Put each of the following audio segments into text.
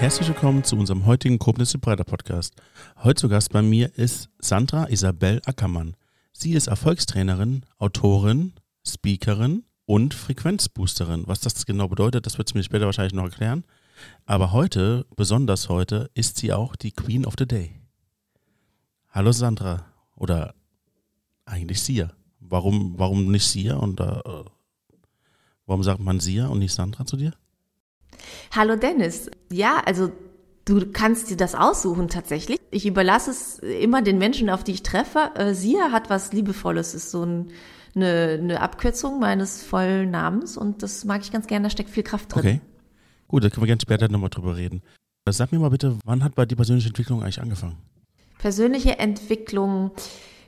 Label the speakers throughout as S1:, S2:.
S1: herzlich willkommen zu unserem heutigen Koblenz Breiter Podcast. Heute zu Gast bei mir ist Sandra Isabel Ackermann. Sie ist Erfolgstrainerin, Autorin, Speakerin und Frequenzboosterin. Was das genau bedeutet, das wird sie mir später wahrscheinlich noch erklären. Aber heute, besonders heute, ist sie auch die Queen of the Day. Hallo Sandra. Oder eigentlich Sia. Warum, warum nicht Sia und äh, warum sagt man Sia und nicht Sandra zu dir?
S2: Hallo Dennis. Ja, also du kannst dir das aussuchen tatsächlich. Ich überlasse es immer den Menschen, auf die ich treffe. Äh, Sia hat was Liebevolles, ist so ein, eine, eine Abkürzung meines vollen Namens und das mag ich ganz gerne, da steckt viel Kraft drin.
S1: Okay. Gut, da können wir gerne später nochmal drüber reden. Sag mir mal bitte, wann hat bei dir persönliche Entwicklung eigentlich angefangen?
S2: Persönliche Entwicklung,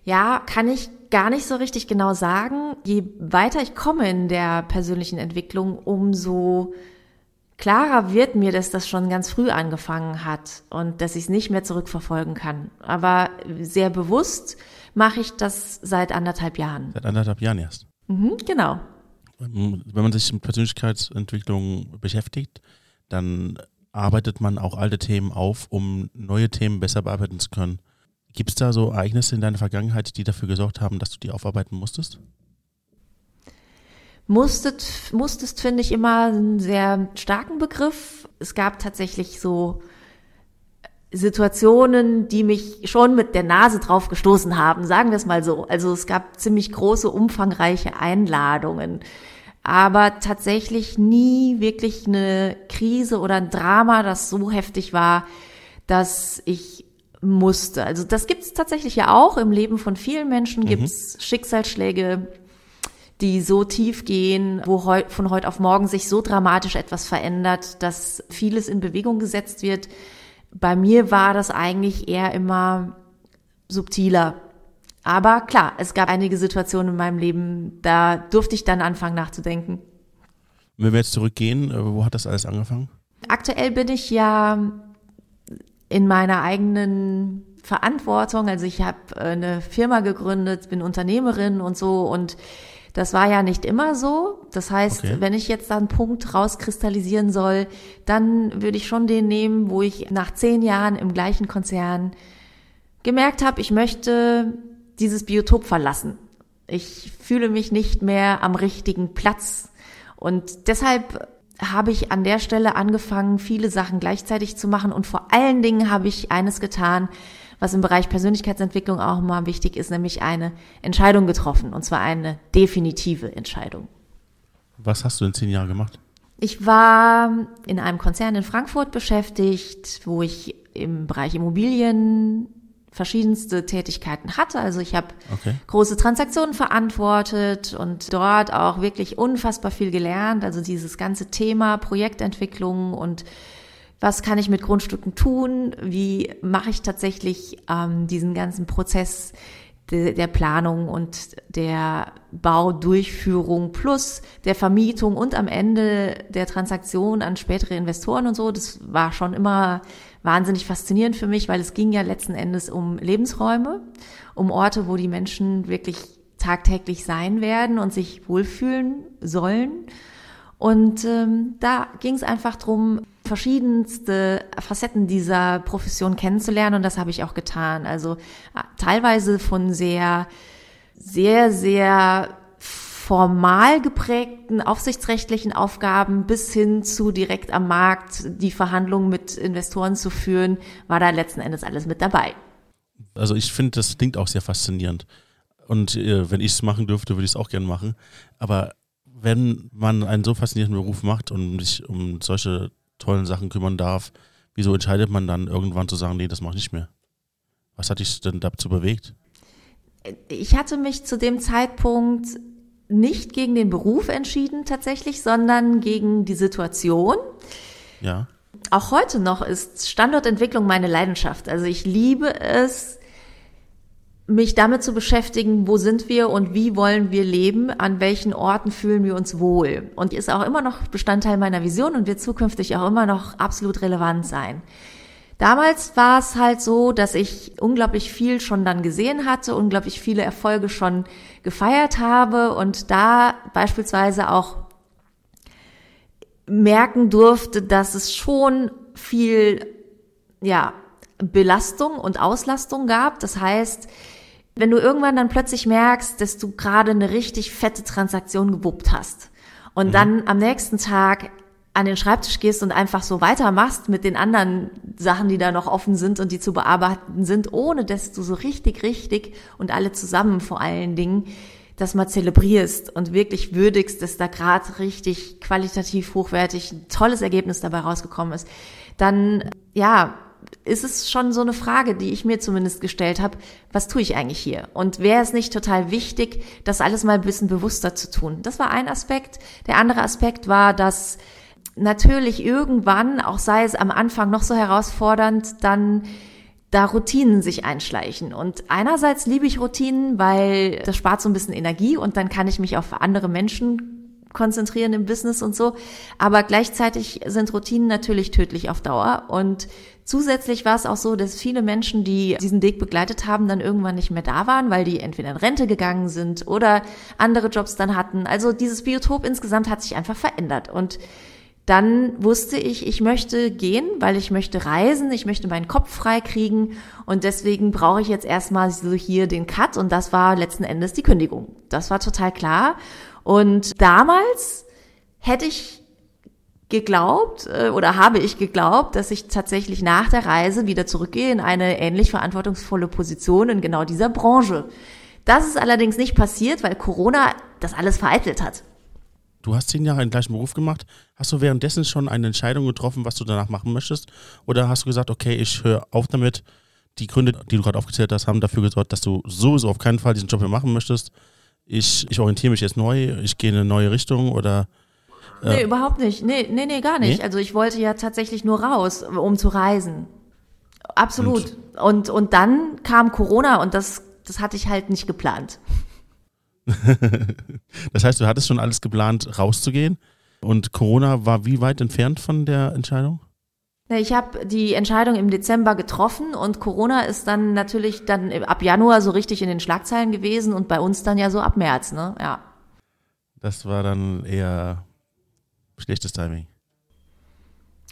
S2: ja, kann ich gar nicht so richtig genau sagen. Je weiter ich komme in der persönlichen Entwicklung, umso klarer wird mir, dass das schon ganz früh angefangen hat und dass ich es nicht mehr zurückverfolgen kann. Aber sehr bewusst mache ich das seit anderthalb Jahren.
S1: Seit anderthalb Jahren erst.
S2: Mhm, genau.
S1: Wenn man sich mit Persönlichkeitsentwicklung beschäftigt, dann arbeitet man auch alte Themen auf, um neue Themen besser bearbeiten zu können. Gibt es da so Ereignisse in deiner Vergangenheit, die dafür gesorgt haben, dass du die aufarbeiten musstest?
S2: Musstet, musstest finde ich immer einen sehr starken Begriff. Es gab tatsächlich so Situationen, die mich schon mit der Nase drauf gestoßen haben, sagen wir es mal so. Also es gab ziemlich große, umfangreiche Einladungen, aber tatsächlich nie wirklich eine Krise oder ein Drama, das so heftig war, dass ich musste. Also das gibt es tatsächlich ja auch im Leben von vielen Menschen, mhm. gibt es Schicksalsschläge, die so tief gehen, wo heu von heute auf morgen sich so dramatisch etwas verändert, dass vieles in Bewegung gesetzt wird. Bei mir war das eigentlich eher immer subtiler. Aber klar, es gab einige Situationen in meinem Leben, da durfte ich dann anfangen nachzudenken.
S1: Wenn wir jetzt zurückgehen, äh, wo hat das alles angefangen?
S2: Aktuell bin ich ja in meiner eigenen Verantwortung. Also ich habe äh, eine Firma gegründet, bin Unternehmerin und so und das war ja nicht immer so. Das heißt, okay. wenn ich jetzt da einen Punkt rauskristallisieren soll, dann würde ich schon den nehmen, wo ich nach zehn Jahren im gleichen Konzern gemerkt habe, ich möchte dieses Biotop verlassen. Ich fühle mich nicht mehr am richtigen Platz. Und deshalb habe ich an der Stelle angefangen, viele Sachen gleichzeitig zu machen. Und vor allen Dingen habe ich eines getan, was im Bereich Persönlichkeitsentwicklung auch immer wichtig ist, nämlich eine Entscheidung getroffen. Und zwar eine definitive Entscheidung.
S1: Was hast du in zehn Jahren gemacht?
S2: Ich war in einem Konzern in Frankfurt beschäftigt, wo ich im Bereich Immobilien verschiedenste Tätigkeiten hatte. Also ich habe okay. große Transaktionen verantwortet und dort auch wirklich unfassbar viel gelernt. Also dieses ganze Thema Projektentwicklung und was kann ich mit Grundstücken tun, wie mache ich tatsächlich ähm, diesen ganzen Prozess de, der Planung und der Baudurchführung plus der Vermietung und am Ende der Transaktion an spätere Investoren und so. Das war schon immer wahnsinnig faszinierend für mich, weil es ging ja letzten Endes um Lebensräume, um Orte, wo die Menschen wirklich tagtäglich sein werden und sich wohlfühlen sollen. Und ähm, da ging es einfach drum, verschiedenste Facetten dieser Profession kennenzulernen und das habe ich auch getan. Also äh, teilweise von sehr, sehr, sehr formal geprägten aufsichtsrechtlichen Aufgaben bis hin zu direkt am Markt die Verhandlungen mit Investoren zu führen, war da letzten Endes alles mit dabei.
S1: Also ich finde, das klingt auch sehr faszinierend. Und äh, wenn ich es machen dürfte, würde ich es auch gerne machen. Aber wenn man einen so faszinierenden Beruf macht und sich um solche tollen Sachen kümmern darf, wieso entscheidet man dann irgendwann zu sagen, nee, das mache ich nicht mehr? Was hat dich denn dazu bewegt?
S2: Ich hatte mich zu dem Zeitpunkt nicht gegen den Beruf entschieden tatsächlich, sondern gegen die Situation.
S1: Ja.
S2: Auch heute noch ist Standortentwicklung meine Leidenschaft. Also ich liebe es, mich damit zu beschäftigen, wo sind wir und wie wollen wir leben, an welchen Orten fühlen wir uns wohl. Und ist auch immer noch Bestandteil meiner Vision und wird zukünftig auch immer noch absolut relevant sein. Damals war es halt so, dass ich unglaublich viel schon dann gesehen hatte, unglaublich viele Erfolge schon gefeiert habe und da beispielsweise auch merken durfte, dass es schon viel, ja, Belastung und Auslastung gab. Das heißt, wenn du irgendwann dann plötzlich merkst, dass du gerade eine richtig fette Transaktion gewuppt hast und mhm. dann am nächsten Tag an den Schreibtisch gehst und einfach so weitermachst mit den anderen Sachen, die da noch offen sind und die zu bearbeiten sind, ohne dass du so richtig, richtig und alle zusammen vor allen Dingen das mal zelebrierst und wirklich würdigst, dass da gerade richtig qualitativ hochwertig ein tolles Ergebnis dabei rausgekommen ist, dann ja, ist es schon so eine Frage, die ich mir zumindest gestellt habe, was tue ich eigentlich hier? Und wäre es nicht total wichtig, das alles mal ein bisschen bewusster zu tun? Das war ein Aspekt. Der andere Aspekt war, dass natürlich irgendwann, auch sei es am Anfang noch so herausfordernd, dann da Routinen sich einschleichen. Und einerseits liebe ich Routinen, weil das spart so ein bisschen Energie und dann kann ich mich auf andere Menschen konzentrieren im Business und so. Aber gleichzeitig sind Routinen natürlich tödlich auf Dauer. Und zusätzlich war es auch so, dass viele Menschen, die diesen Weg begleitet haben, dann irgendwann nicht mehr da waren, weil die entweder in Rente gegangen sind oder andere Jobs dann hatten. Also dieses Biotop insgesamt hat sich einfach verändert. Und dann wusste ich, ich möchte gehen, weil ich möchte reisen, ich möchte meinen Kopf frei kriegen und deswegen brauche ich jetzt erstmal so hier den Cut und das war letzten Endes die Kündigung. Das war total klar und damals hätte ich geglaubt äh, oder habe ich geglaubt, dass ich tatsächlich nach der Reise wieder zurückgehe in eine ähnlich verantwortungsvolle Position in genau dieser Branche. Das ist allerdings nicht passiert, weil Corona das alles vereitelt hat.
S1: Du hast zehn Jahre einen gleichen Beruf gemacht. Hast du währenddessen schon eine Entscheidung getroffen, was du danach machen möchtest? Oder hast du gesagt, okay, ich höre auf damit? Die Gründe, die du gerade aufgezählt hast, haben dafür gesorgt, dass du sowieso auf keinen Fall diesen Job mehr machen möchtest. Ich, ich orientiere mich jetzt neu, ich gehe in eine neue Richtung oder.
S2: Äh nee, überhaupt nicht. Nee, nee, nee, gar nicht. Nee? Also ich wollte ja tatsächlich nur raus, um zu reisen. Absolut. Und, und, und dann kam Corona und das, das hatte ich halt nicht geplant.
S1: das heißt, du hattest schon alles geplant, rauszugehen. Und Corona war wie weit entfernt von der Entscheidung?
S2: Ich habe die Entscheidung im Dezember getroffen und Corona ist dann natürlich dann ab Januar so richtig in den Schlagzeilen gewesen und bei uns dann ja so ab März, ne? Ja.
S1: Das war dann eher schlechtes Timing.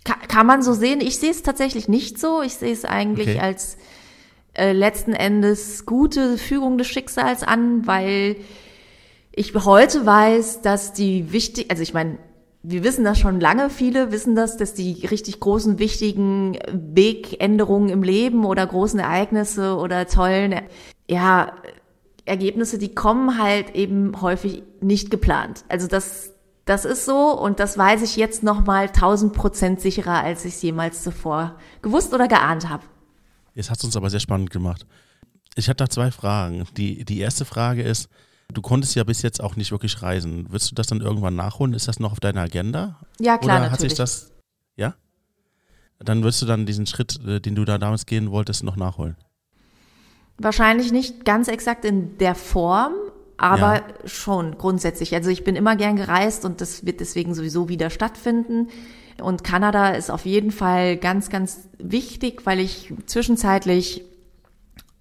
S2: Kann, man so sehen? Ich sehe es tatsächlich nicht so. Ich sehe es eigentlich okay. als äh, letzten Endes gute Fügung des Schicksals an, weil ich heute weiß, dass die wichtig, also ich meine, wir wissen das schon lange, viele wissen das, dass die richtig großen, wichtigen Wegänderungen im Leben oder großen Ereignisse oder tollen, ja, Ergebnisse, die kommen halt eben häufig nicht geplant. Also das, das ist so und das weiß ich jetzt nochmal tausend Prozent sicherer, als ich es jemals zuvor gewusst oder geahnt habe.
S1: Jetzt hat es uns aber sehr spannend gemacht. Ich hatte da zwei Fragen. Die, die erste Frage ist, du konntest ja bis jetzt auch nicht wirklich reisen. Würdest du das dann irgendwann nachholen? Ist das noch auf deiner Agenda?
S2: Ja, klar,
S1: Oder
S2: natürlich.
S1: hat sich das, ja? Dann würdest du dann diesen Schritt, äh, den du da damals gehen wolltest, noch nachholen?
S2: Wahrscheinlich nicht ganz exakt in der Form, aber ja. schon grundsätzlich. Also ich bin immer gern gereist und das wird deswegen sowieso wieder stattfinden. Und Kanada ist auf jeden Fall ganz, ganz wichtig, weil ich zwischenzeitlich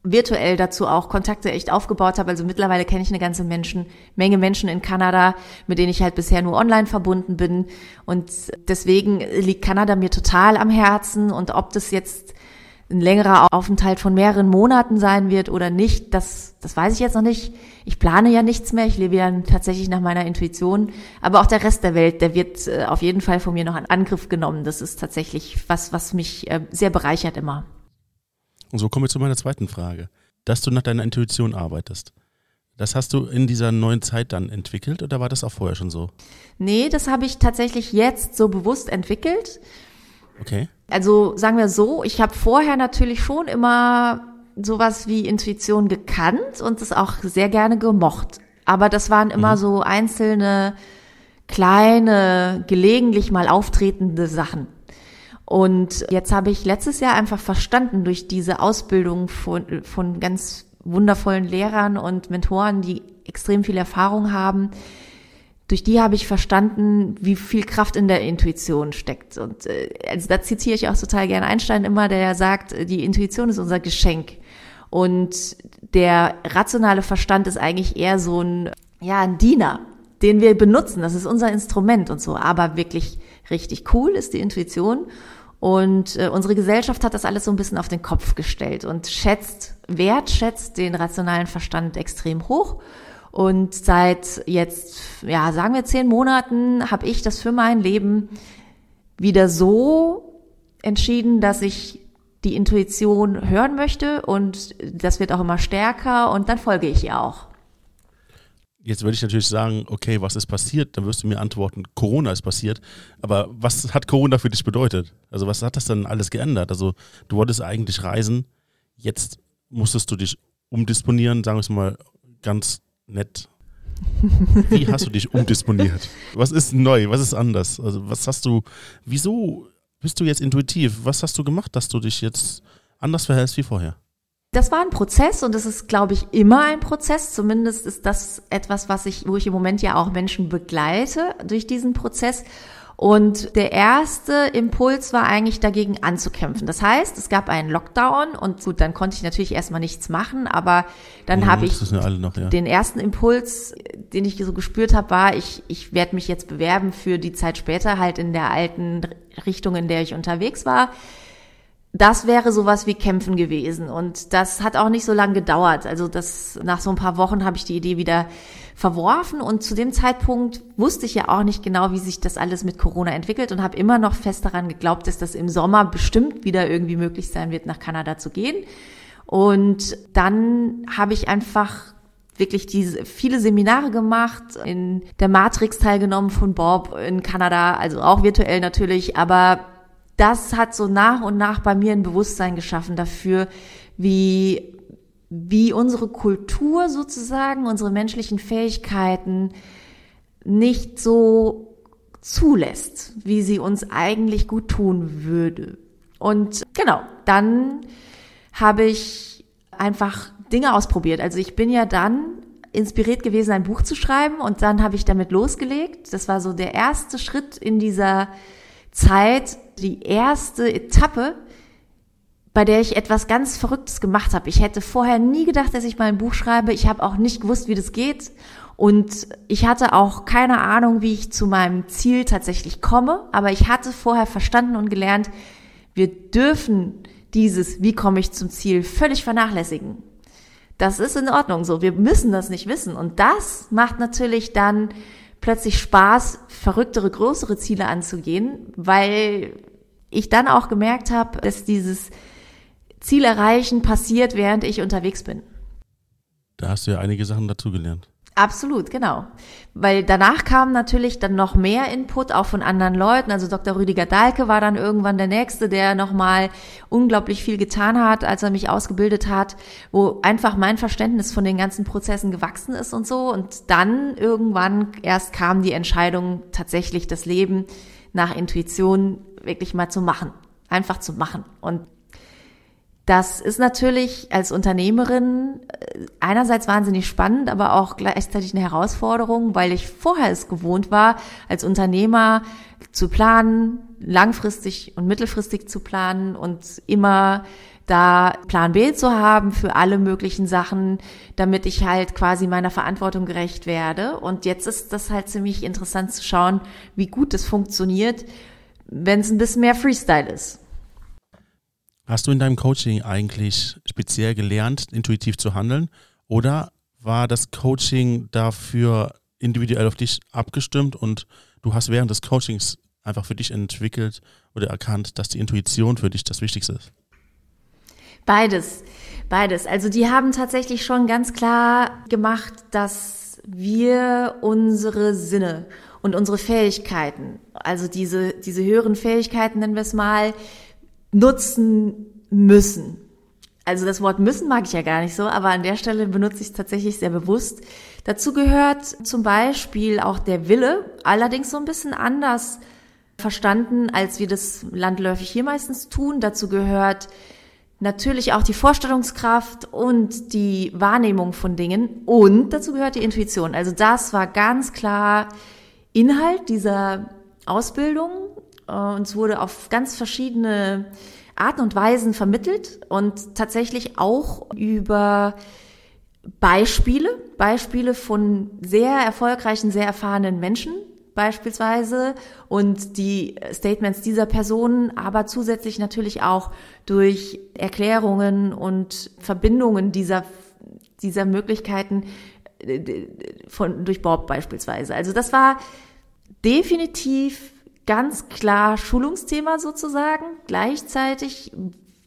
S2: virtuell dazu auch Kontakte echt aufgebaut habe. Also mittlerweile kenne ich eine ganze Menschen, Menge Menschen in Kanada, mit denen ich halt bisher nur online verbunden bin. Und deswegen liegt Kanada mir total am Herzen. Und ob das jetzt ein längerer Aufenthalt von mehreren Monaten sein wird oder nicht, das, das weiß ich jetzt noch nicht. Ich plane ja nichts mehr, ich lebe ja tatsächlich nach meiner Intuition. Aber auch der Rest der Welt, der wird äh, auf jeden Fall von mir noch in Angriff genommen. Das ist tatsächlich was, was mich äh, sehr bereichert immer.
S1: Und so kommen wir zu meiner zweiten Frage. Dass du nach deiner Intuition arbeitest. Das hast du in dieser neuen Zeit dann entwickelt oder war das auch vorher schon so?
S2: Nee, das habe ich tatsächlich jetzt so bewusst entwickelt.
S1: Okay.
S2: Also sagen wir so, ich habe vorher natürlich schon immer sowas wie Intuition gekannt und es auch sehr gerne gemocht. Aber das waren immer mhm. so einzelne, kleine, gelegentlich mal auftretende Sachen. Und jetzt habe ich letztes Jahr einfach verstanden durch diese Ausbildung von, von ganz wundervollen Lehrern und Mentoren, die extrem viel Erfahrung haben, durch die habe ich verstanden, wie viel Kraft in der Intuition steckt. Und äh, also da zitiere ich auch total gerne Einstein immer, der sagt, die Intuition ist unser Geschenk. Und der rationale Verstand ist eigentlich eher so ein, ja, ein Diener, den wir benutzen. Das ist unser Instrument und so. Aber wirklich richtig cool ist die Intuition. Und äh, unsere Gesellschaft hat das alles so ein bisschen auf den Kopf gestellt und schätzt, wertschätzt den rationalen Verstand extrem hoch. Und seit jetzt, ja, sagen wir zehn Monaten, habe ich das für mein Leben wieder so entschieden, dass ich die Intuition hören möchte und das wird auch immer stärker und dann folge ich ihr auch.
S1: Jetzt würde ich natürlich sagen, okay, was ist passiert? Dann wirst du mir antworten, Corona ist passiert. Aber was hat Corona für dich bedeutet? Also was hat das dann alles geändert? Also du wolltest eigentlich reisen, jetzt musstest du dich umdisponieren, sagen wir es mal ganz nett. Wie hast du dich umdisponiert? Was ist neu? Was ist anders? Also was hast du, wieso bist du jetzt intuitiv? Was hast du gemacht, dass du dich jetzt anders verhältst wie vorher?
S2: Das war ein Prozess und das ist, glaube ich, immer ein Prozess. Zumindest ist das etwas, was ich, wo ich im Moment ja auch Menschen begleite durch diesen Prozess. Und der erste Impuls war eigentlich dagegen anzukämpfen. Das heißt, es gab einen Lockdown und gut, dann konnte ich natürlich erstmal nichts machen, aber dann ja, habe ich noch, ja. den ersten Impuls, den ich so gespürt habe, war, ich, ich werde mich jetzt bewerben für die Zeit später halt in der alten Richtung, in der ich unterwegs war das wäre sowas wie Kämpfen gewesen. Und das hat auch nicht so lange gedauert. Also das, nach so ein paar Wochen habe ich die Idee wieder verworfen und zu dem Zeitpunkt wusste ich ja auch nicht genau, wie sich das alles mit Corona entwickelt und habe immer noch fest daran geglaubt, dass das im Sommer bestimmt wieder irgendwie möglich sein wird, nach Kanada zu gehen. Und dann habe ich einfach wirklich diese viele Seminare gemacht, in der Matrix teilgenommen von Bob in Kanada, also auch virtuell natürlich, aber das hat so nach und nach bei mir ein Bewusstsein geschaffen dafür, wie, wie unsere Kultur sozusagen, unsere menschlichen Fähigkeiten nicht so zulässt, wie sie uns eigentlich gut tun würde. Und genau, dann habe ich einfach Dinge ausprobiert. Also ich bin ja dann inspiriert gewesen, ein Buch zu schreiben und dann habe ich damit losgelegt. Das war so der erste Schritt in dieser Zeit, die erste Etappe, bei der ich etwas ganz Verrücktes gemacht habe. Ich hätte vorher nie gedacht, dass ich mal ein Buch schreibe. Ich habe auch nicht gewusst, wie das geht. Und ich hatte auch keine Ahnung, wie ich zu meinem Ziel tatsächlich komme. Aber ich hatte vorher verstanden und gelernt, wir dürfen dieses, wie komme ich zum Ziel, völlig vernachlässigen. Das ist in Ordnung so. Wir müssen das nicht wissen. Und das macht natürlich dann plötzlich Spaß, verrücktere, größere Ziele anzugehen, weil ich dann auch gemerkt habe, dass dieses Ziel erreichen passiert, während ich unterwegs bin.
S1: Da hast du ja einige Sachen dazugelernt.
S2: Absolut, genau. Weil danach kam natürlich dann noch mehr Input, auch von anderen Leuten. Also Dr. Rüdiger Dahlke war dann irgendwann der Nächste, der nochmal unglaublich viel getan hat, als er mich ausgebildet hat, wo einfach mein Verständnis von den ganzen Prozessen gewachsen ist und so. Und dann irgendwann erst kam die Entscheidung, tatsächlich das Leben nach Intuition wirklich mal zu machen. Einfach zu machen. Und das ist natürlich als Unternehmerin äh, einerseits wahnsinnig spannend, aber auch gleichzeitig eine Herausforderung, weil ich vorher es gewohnt war, als Unternehmer zu planen, langfristig und mittelfristig zu planen und immer da Plan B zu haben für alle möglichen Sachen, damit ich halt quasi meiner Verantwortung gerecht werde. Und jetzt ist das halt ziemlich interessant zu schauen, wie gut es funktioniert, wenn es ein bisschen mehr Freestyle ist.
S1: Hast du in deinem Coaching eigentlich speziell gelernt, intuitiv zu handeln? Oder war das Coaching dafür individuell auf dich abgestimmt und du hast während des Coachings einfach für dich entwickelt oder erkannt, dass die Intuition für dich das Wichtigste ist?
S2: Beides, beides. Also die haben tatsächlich schon ganz klar gemacht, dass wir unsere Sinne und unsere Fähigkeiten, also diese, diese höheren Fähigkeiten, nennen wir es mal, nutzen müssen. Also das Wort müssen mag ich ja gar nicht so, aber an der Stelle benutze ich es tatsächlich sehr bewusst. Dazu gehört zum Beispiel auch der Wille, allerdings so ein bisschen anders verstanden, als wir das landläufig hier meistens tun. Dazu gehört natürlich auch die Vorstellungskraft und die Wahrnehmung von Dingen und dazu gehört die Intuition. Also das war ganz klar Inhalt dieser Ausbildung äh, uns wurde auf ganz verschiedene Arten und Weisen vermittelt und tatsächlich auch über Beispiele, Beispiele von sehr erfolgreichen, sehr erfahrenen Menschen, beispielsweise und die Statements dieser Personen, aber zusätzlich natürlich auch durch Erklärungen und Verbindungen dieser, dieser Möglichkeiten äh, von, durch Bob beispielsweise. Also das war definitiv ganz klar Schulungsthema sozusagen. Gleichzeitig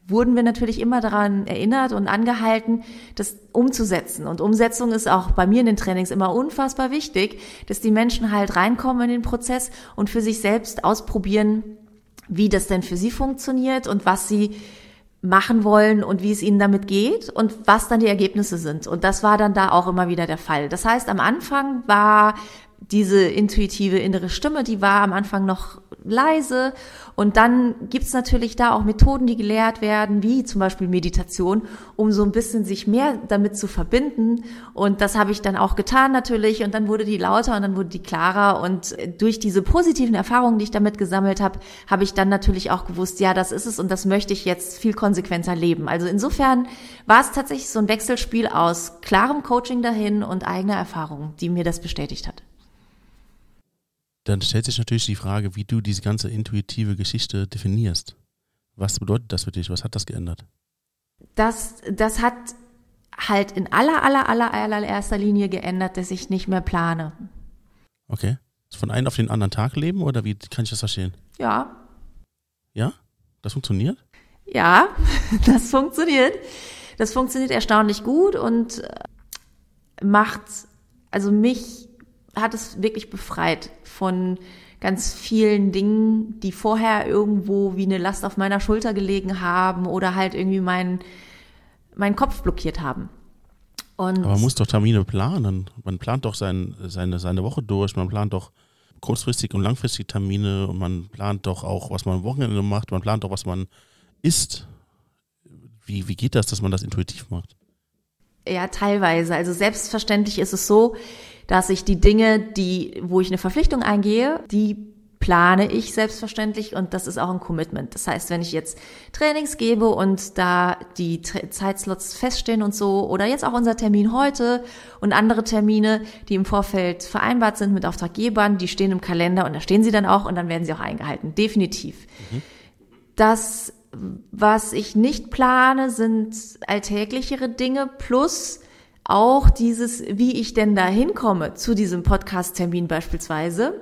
S2: wurden wir natürlich immer daran erinnert und angehalten, das umzusetzen. Und Umsetzung ist auch bei mir in den Trainings immer unfassbar wichtig, dass die Menschen halt reinkommen in den Prozess und für sich selbst ausprobieren, wie das denn für sie funktioniert und was sie machen wollen und wie es ihnen damit geht und was dann die Ergebnisse sind. Und das war dann da auch immer wieder der Fall. Das heißt, am Anfang war diese intuitive innere Stimme, die war am Anfang noch leise. Und dann gibt's natürlich da auch Methoden, die gelehrt werden, wie zum Beispiel Meditation, um so ein bisschen sich mehr damit zu verbinden. Und das habe ich dann auch getan natürlich. Und dann wurde die lauter und dann wurde die klarer. Und durch diese positiven Erfahrungen, die ich damit gesammelt habe, habe ich dann natürlich auch gewusst, ja, das ist es und das möchte ich jetzt viel konsequenter leben. Also insofern war es tatsächlich so ein Wechselspiel aus klarem Coaching dahin und eigener Erfahrung, die mir das bestätigt hat
S1: dann stellt sich natürlich die Frage, wie du diese ganze intuitive Geschichte definierst. Was bedeutet das für dich? Was hat das geändert?
S2: Das, das hat halt in aller, aller, aller, allererster Linie geändert, dass ich nicht mehr plane.
S1: Okay. Von einem auf den anderen Tag leben oder wie kann ich das verstehen?
S2: Ja.
S1: Ja? Das funktioniert?
S2: Ja, das funktioniert. Das funktioniert erstaunlich gut und macht also mich hat es wirklich befreit von ganz vielen Dingen, die vorher irgendwo wie eine Last auf meiner Schulter gelegen haben oder halt irgendwie meinen meinen Kopf blockiert haben.
S1: Und Aber man muss doch Termine planen. Man plant doch sein, seine, seine Woche durch, man plant doch kurzfristig und langfristig Termine und man plant doch auch, was man am Wochenende macht, man plant doch, was man isst. Wie, wie geht das, dass man das intuitiv macht?
S2: Ja, teilweise. Also selbstverständlich ist es so, dass ich die Dinge, die, wo ich eine Verpflichtung eingehe, die plane ich selbstverständlich und das ist auch ein Commitment. Das heißt, wenn ich jetzt Trainings gebe und da die Zeitslots feststehen und so oder jetzt auch unser Termin heute und andere Termine, die im Vorfeld vereinbart sind mit Auftraggebern, die stehen im Kalender und da stehen sie dann auch und dann werden sie auch eingehalten. Definitiv. Mhm. Das, was ich nicht plane, sind alltäglichere Dinge plus auch dieses, wie ich denn da hinkomme zu diesem Podcast-Termin beispielsweise.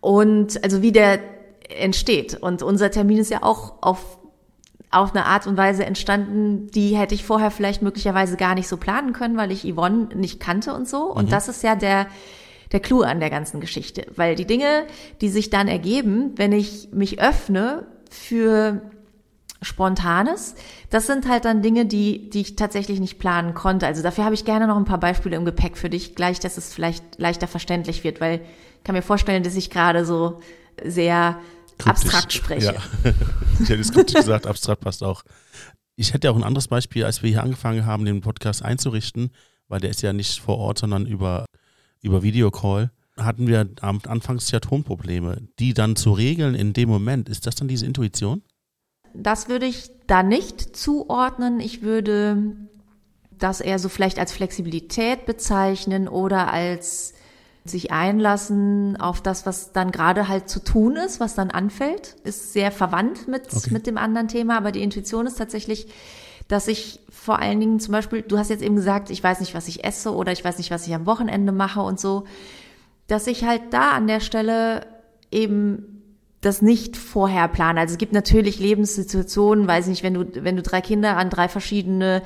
S2: Und also wie der entsteht. Und unser Termin ist ja auch auf, auf eine Art und Weise entstanden, die hätte ich vorher vielleicht möglicherweise gar nicht so planen können, weil ich Yvonne nicht kannte und so. Und mhm. das ist ja der, der Clou an der ganzen Geschichte. Weil die Dinge, die sich dann ergeben, wenn ich mich öffne für Spontanes. Das sind halt dann Dinge, die, die ich tatsächlich nicht planen konnte. Also dafür habe ich gerne noch ein paar Beispiele im Gepäck für dich, gleich, dass es vielleicht leichter verständlich wird, weil ich kann mir vorstellen, dass ich gerade so sehr kryptisch, abstrakt spreche.
S1: Ja. ich hätte es kryptisch gesagt, abstrakt passt auch. Ich hätte auch ein anderes Beispiel, als wir hier angefangen haben, den Podcast einzurichten, weil der ist ja nicht vor Ort, sondern über, über Videocall hatten wir am Anfangs ja Tonprobleme. Die dann zu regeln in dem Moment, ist das dann diese Intuition?
S2: Das würde ich da nicht zuordnen. Ich würde das eher so vielleicht als Flexibilität bezeichnen oder als sich einlassen auf das, was dann gerade halt zu tun ist, was dann anfällt, ist sehr verwandt mit, okay. mit dem anderen Thema, aber die Intuition ist tatsächlich, dass ich vor allen Dingen zum Beispiel, du hast jetzt eben gesagt, ich weiß nicht, was ich esse oder ich weiß nicht, was ich am Wochenende mache und so, dass ich halt da an der Stelle eben das nicht vorher planen. Also es gibt natürlich Lebenssituationen, weiß nicht, wenn du, wenn du drei Kinder an drei verschiedene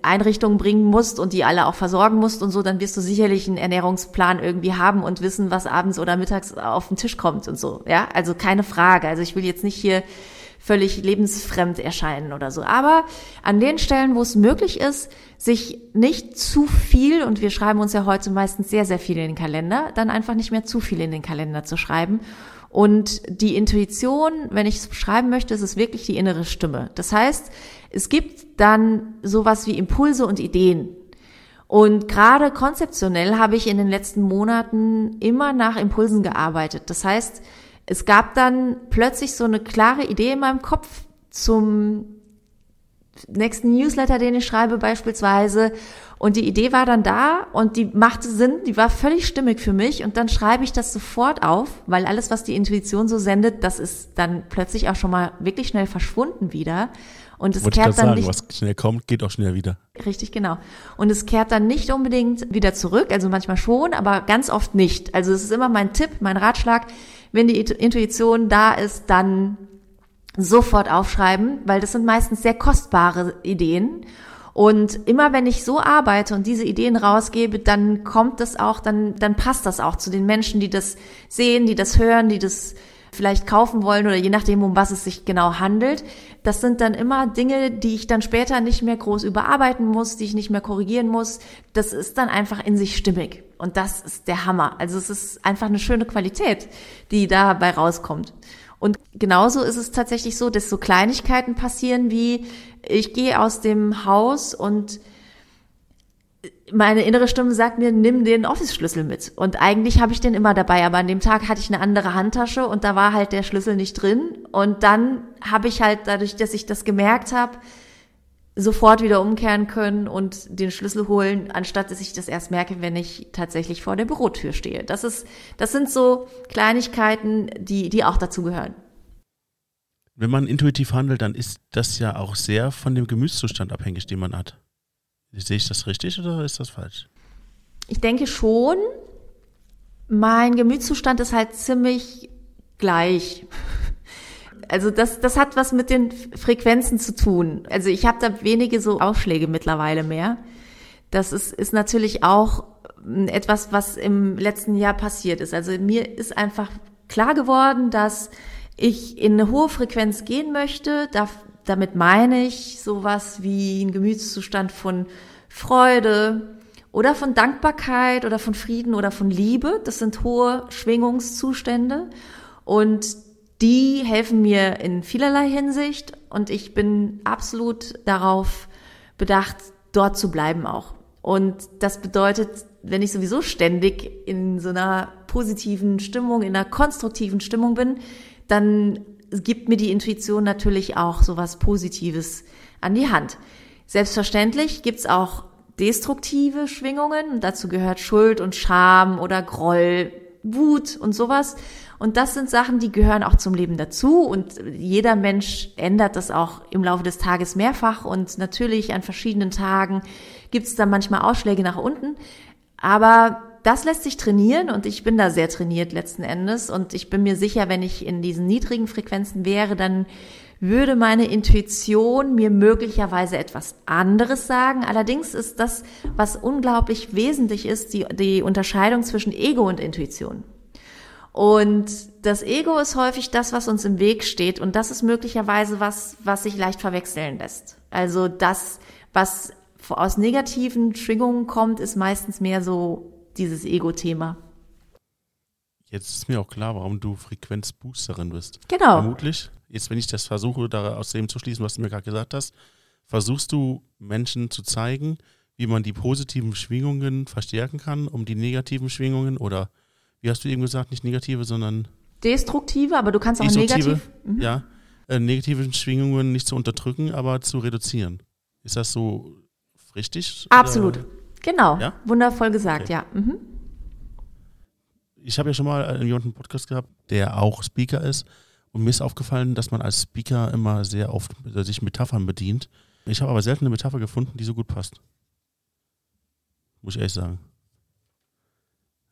S2: Einrichtungen bringen musst und die alle auch versorgen musst und so, dann wirst du sicherlich einen Ernährungsplan irgendwie haben und wissen, was abends oder mittags auf den Tisch kommt und so. Ja, also keine Frage. Also ich will jetzt nicht hier völlig lebensfremd erscheinen oder so. Aber an den Stellen, wo es möglich ist, sich nicht zu viel, und wir schreiben uns ja heute meistens sehr, sehr viel in den Kalender, dann einfach nicht mehr zu viel in den Kalender zu schreiben und die Intuition, wenn ich es beschreiben möchte, ist es wirklich die innere Stimme. Das heißt, es gibt dann sowas wie Impulse und Ideen. Und gerade konzeptionell habe ich in den letzten Monaten immer nach Impulsen gearbeitet. Das heißt, es gab dann plötzlich so eine klare Idee in meinem Kopf zum nächsten Newsletter, den ich schreibe beispielsweise. Und die Idee war dann da und die machte Sinn, die war völlig stimmig für mich. Und dann schreibe ich das sofort auf, weil alles, was die Intuition so sendet, das ist dann plötzlich auch schon mal wirklich schnell verschwunden wieder. Und es
S1: Wollte kehrt dann sagen, nicht, was schnell kommt, geht auch schnell wieder.
S2: Richtig, genau. Und es kehrt dann nicht unbedingt wieder zurück, also manchmal schon, aber ganz oft nicht. Also es ist immer mein Tipp, mein Ratschlag, wenn die Intuition da ist, dann sofort aufschreiben, weil das sind meistens sehr kostbare Ideen. Und immer wenn ich so arbeite und diese Ideen rausgebe, dann kommt das auch, dann, dann passt das auch zu den Menschen, die das sehen, die das hören, die das vielleicht kaufen wollen oder je nachdem, um was es sich genau handelt. Das sind dann immer Dinge, die ich dann später nicht mehr groß überarbeiten muss, die ich nicht mehr korrigieren muss. Das ist dann einfach in sich stimmig. Und das ist der Hammer. Also es ist einfach eine schöne Qualität, die dabei rauskommt. Und genauso ist es tatsächlich so, dass so Kleinigkeiten passieren wie, ich gehe aus dem Haus und meine innere Stimme sagt mir, nimm den Office-Schlüssel mit. Und eigentlich habe ich den immer dabei, aber an dem Tag hatte ich eine andere Handtasche und da war halt der Schlüssel nicht drin. Und dann habe ich halt dadurch, dass ich das gemerkt habe, sofort wieder umkehren können und den Schlüssel holen, anstatt dass ich das erst merke, wenn ich tatsächlich vor der Bürotür stehe. Das ist, das sind so Kleinigkeiten, die, die auch dazu gehören.
S1: Wenn man intuitiv handelt, dann ist das ja auch sehr von dem Gemütszustand abhängig, den man hat. Sehe ich das richtig oder ist das falsch?
S2: Ich denke schon. Mein Gemütszustand ist halt ziemlich gleich. Also das, das hat was mit den Frequenzen zu tun. Also ich habe da wenige so Ausschläge mittlerweile mehr. Das ist, ist natürlich auch etwas, was im letzten Jahr passiert ist. Also mir ist einfach klar geworden, dass ich in eine hohe Frequenz gehen möchte. Da, damit meine ich sowas wie ein Gemütszustand von Freude oder von Dankbarkeit oder von Frieden oder von Liebe. Das sind hohe Schwingungszustände und die helfen mir in vielerlei Hinsicht und ich bin absolut darauf bedacht, dort zu bleiben auch. Und das bedeutet, wenn ich sowieso ständig in so einer positiven Stimmung, in einer konstruktiven Stimmung bin, dann gibt mir die Intuition natürlich auch sowas Positives an die Hand. Selbstverständlich gibt's auch destruktive Schwingungen dazu gehört Schuld und Scham oder Groll, Wut und sowas. Und das sind Sachen, die gehören auch zum Leben dazu und jeder Mensch ändert das auch im Laufe des Tages mehrfach und natürlich an verschiedenen Tagen gibt's da manchmal Ausschläge nach unten. Aber das lässt sich trainieren und ich bin da sehr trainiert letzten Endes und ich bin mir sicher, wenn ich in diesen niedrigen Frequenzen wäre, dann würde meine Intuition mir möglicherweise etwas anderes sagen. Allerdings ist das, was unglaublich wesentlich ist, die, die Unterscheidung zwischen Ego und Intuition. Und das Ego ist häufig das, was uns im Weg steht. Und das ist möglicherweise was, was sich leicht verwechseln lässt. Also das, was aus negativen Schwingungen kommt, ist meistens mehr so dieses Ego-Thema.
S1: Jetzt ist mir auch klar, warum du Frequenzboosterin bist.
S2: Genau.
S1: Vermutlich, jetzt wenn ich das versuche, da aus dem zu schließen, was du mir gerade gesagt hast, versuchst du Menschen zu zeigen, wie man die positiven Schwingungen verstärken kann, um die negativen Schwingungen oder, wie hast du eben gesagt, nicht negative, sondern
S2: destruktive, aber du kannst auch negativ.
S1: Mhm. Ja, äh, negative Schwingungen nicht zu unterdrücken, aber zu reduzieren. Ist das so richtig?
S2: Absolut. Oder? Genau. Ja? Wundervoll gesagt, okay. ja. Mhm
S1: ich habe ja schon mal jemanden Podcast gehabt, der auch Speaker ist. Und mir ist aufgefallen, dass man als Speaker immer sehr oft sich Metaphern bedient. Ich habe aber selten eine Metapher gefunden, die so gut passt. Muss ich ehrlich sagen.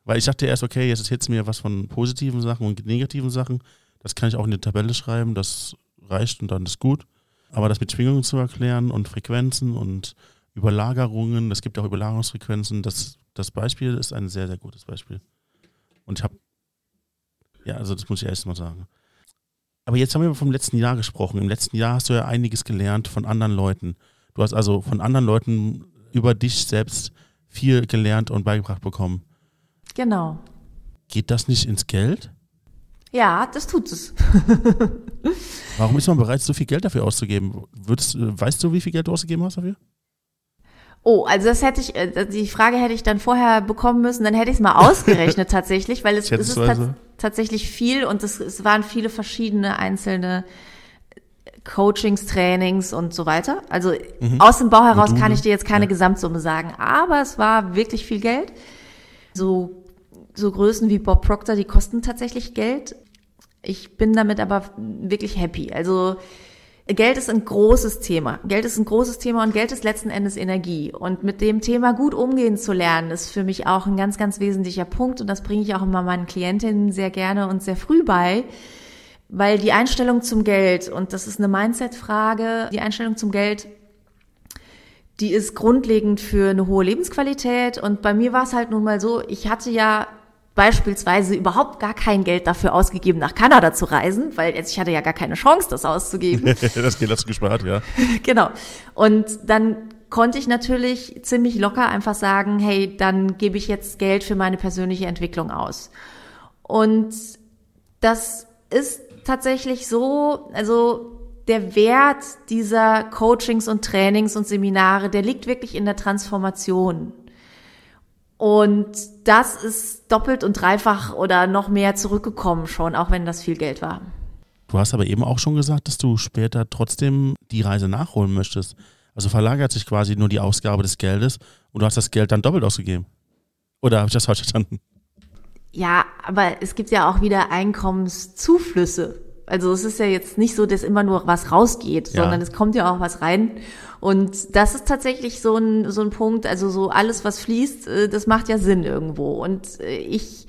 S1: Weil ich dachte erst, okay, jetzt ist jetzt mir was von positiven Sachen und negativen Sachen. Das kann ich auch in die Tabelle schreiben, das reicht und dann ist gut. Aber das mit Schwingungen zu erklären und Frequenzen und Überlagerungen, es gibt auch Überlagerungsfrequenzen, das, das Beispiel ist ein sehr, sehr gutes Beispiel. Und ich habe, ja, also das muss ich erst mal sagen. Aber jetzt haben wir vom letzten Jahr gesprochen. Im letzten Jahr hast du ja einiges gelernt von anderen Leuten. Du hast also von anderen Leuten über dich selbst viel gelernt und beigebracht bekommen.
S2: Genau.
S1: Geht das nicht ins Geld?
S2: Ja, das tut es.
S1: Warum ist man bereit, so viel Geld dafür auszugeben? Würdest, weißt du, wie viel Geld du ausgegeben hast dafür?
S2: Oh, also das hätte ich, äh, die Frage hätte ich dann vorher bekommen müssen, dann hätte ich es mal ausgerechnet tatsächlich, weil es, es ist tats tatsächlich viel und es, es waren viele verschiedene einzelne Coachings, Trainings und so weiter. Also mhm. aus dem Bau heraus kann ich dir jetzt keine ja. Gesamtsumme sagen, aber es war wirklich viel Geld. So, so Größen wie Bob Proctor, die kosten tatsächlich Geld. Ich bin damit aber wirklich happy. Also Geld ist ein großes Thema. Geld ist ein großes Thema und Geld ist letzten Endes Energie. Und mit dem Thema gut umgehen zu lernen, ist für mich auch ein ganz, ganz wesentlicher Punkt. Und das bringe ich auch immer meinen Klientinnen sehr gerne und sehr früh bei. Weil die Einstellung zum Geld, und das ist eine Mindset-Frage, die Einstellung zum Geld, die ist grundlegend für eine hohe Lebensqualität. Und bei mir war es halt nun mal so, ich hatte ja beispielsweise überhaupt gar kein Geld dafür ausgegeben, nach Kanada zu reisen, weil jetzt ich hatte ja gar keine Chance, das auszugeben.
S1: das Geld hast du gespart, ja.
S2: genau. Und dann konnte ich natürlich ziemlich locker einfach sagen, hey, dann gebe ich jetzt Geld für meine persönliche Entwicklung aus. Und das ist tatsächlich so, also der Wert dieser Coachings und Trainings und Seminare, der liegt wirklich in der Transformation. Und das ist doppelt und dreifach oder noch mehr zurückgekommen schon, auch wenn das viel Geld war.
S1: Du hast aber eben auch schon gesagt, dass du später trotzdem die Reise nachholen möchtest. Also verlagert sich quasi nur die Ausgabe des Geldes und du hast das Geld dann doppelt ausgegeben. Oder habe ich das falsch verstanden?
S2: Ja, aber es gibt ja auch wieder Einkommenszuflüsse. Also es ist ja jetzt nicht so, dass immer nur was rausgeht, ja. sondern es kommt ja auch was rein. Und das ist tatsächlich so ein, so ein Punkt, also so alles, was fließt, äh, das macht ja Sinn irgendwo. Und äh, ich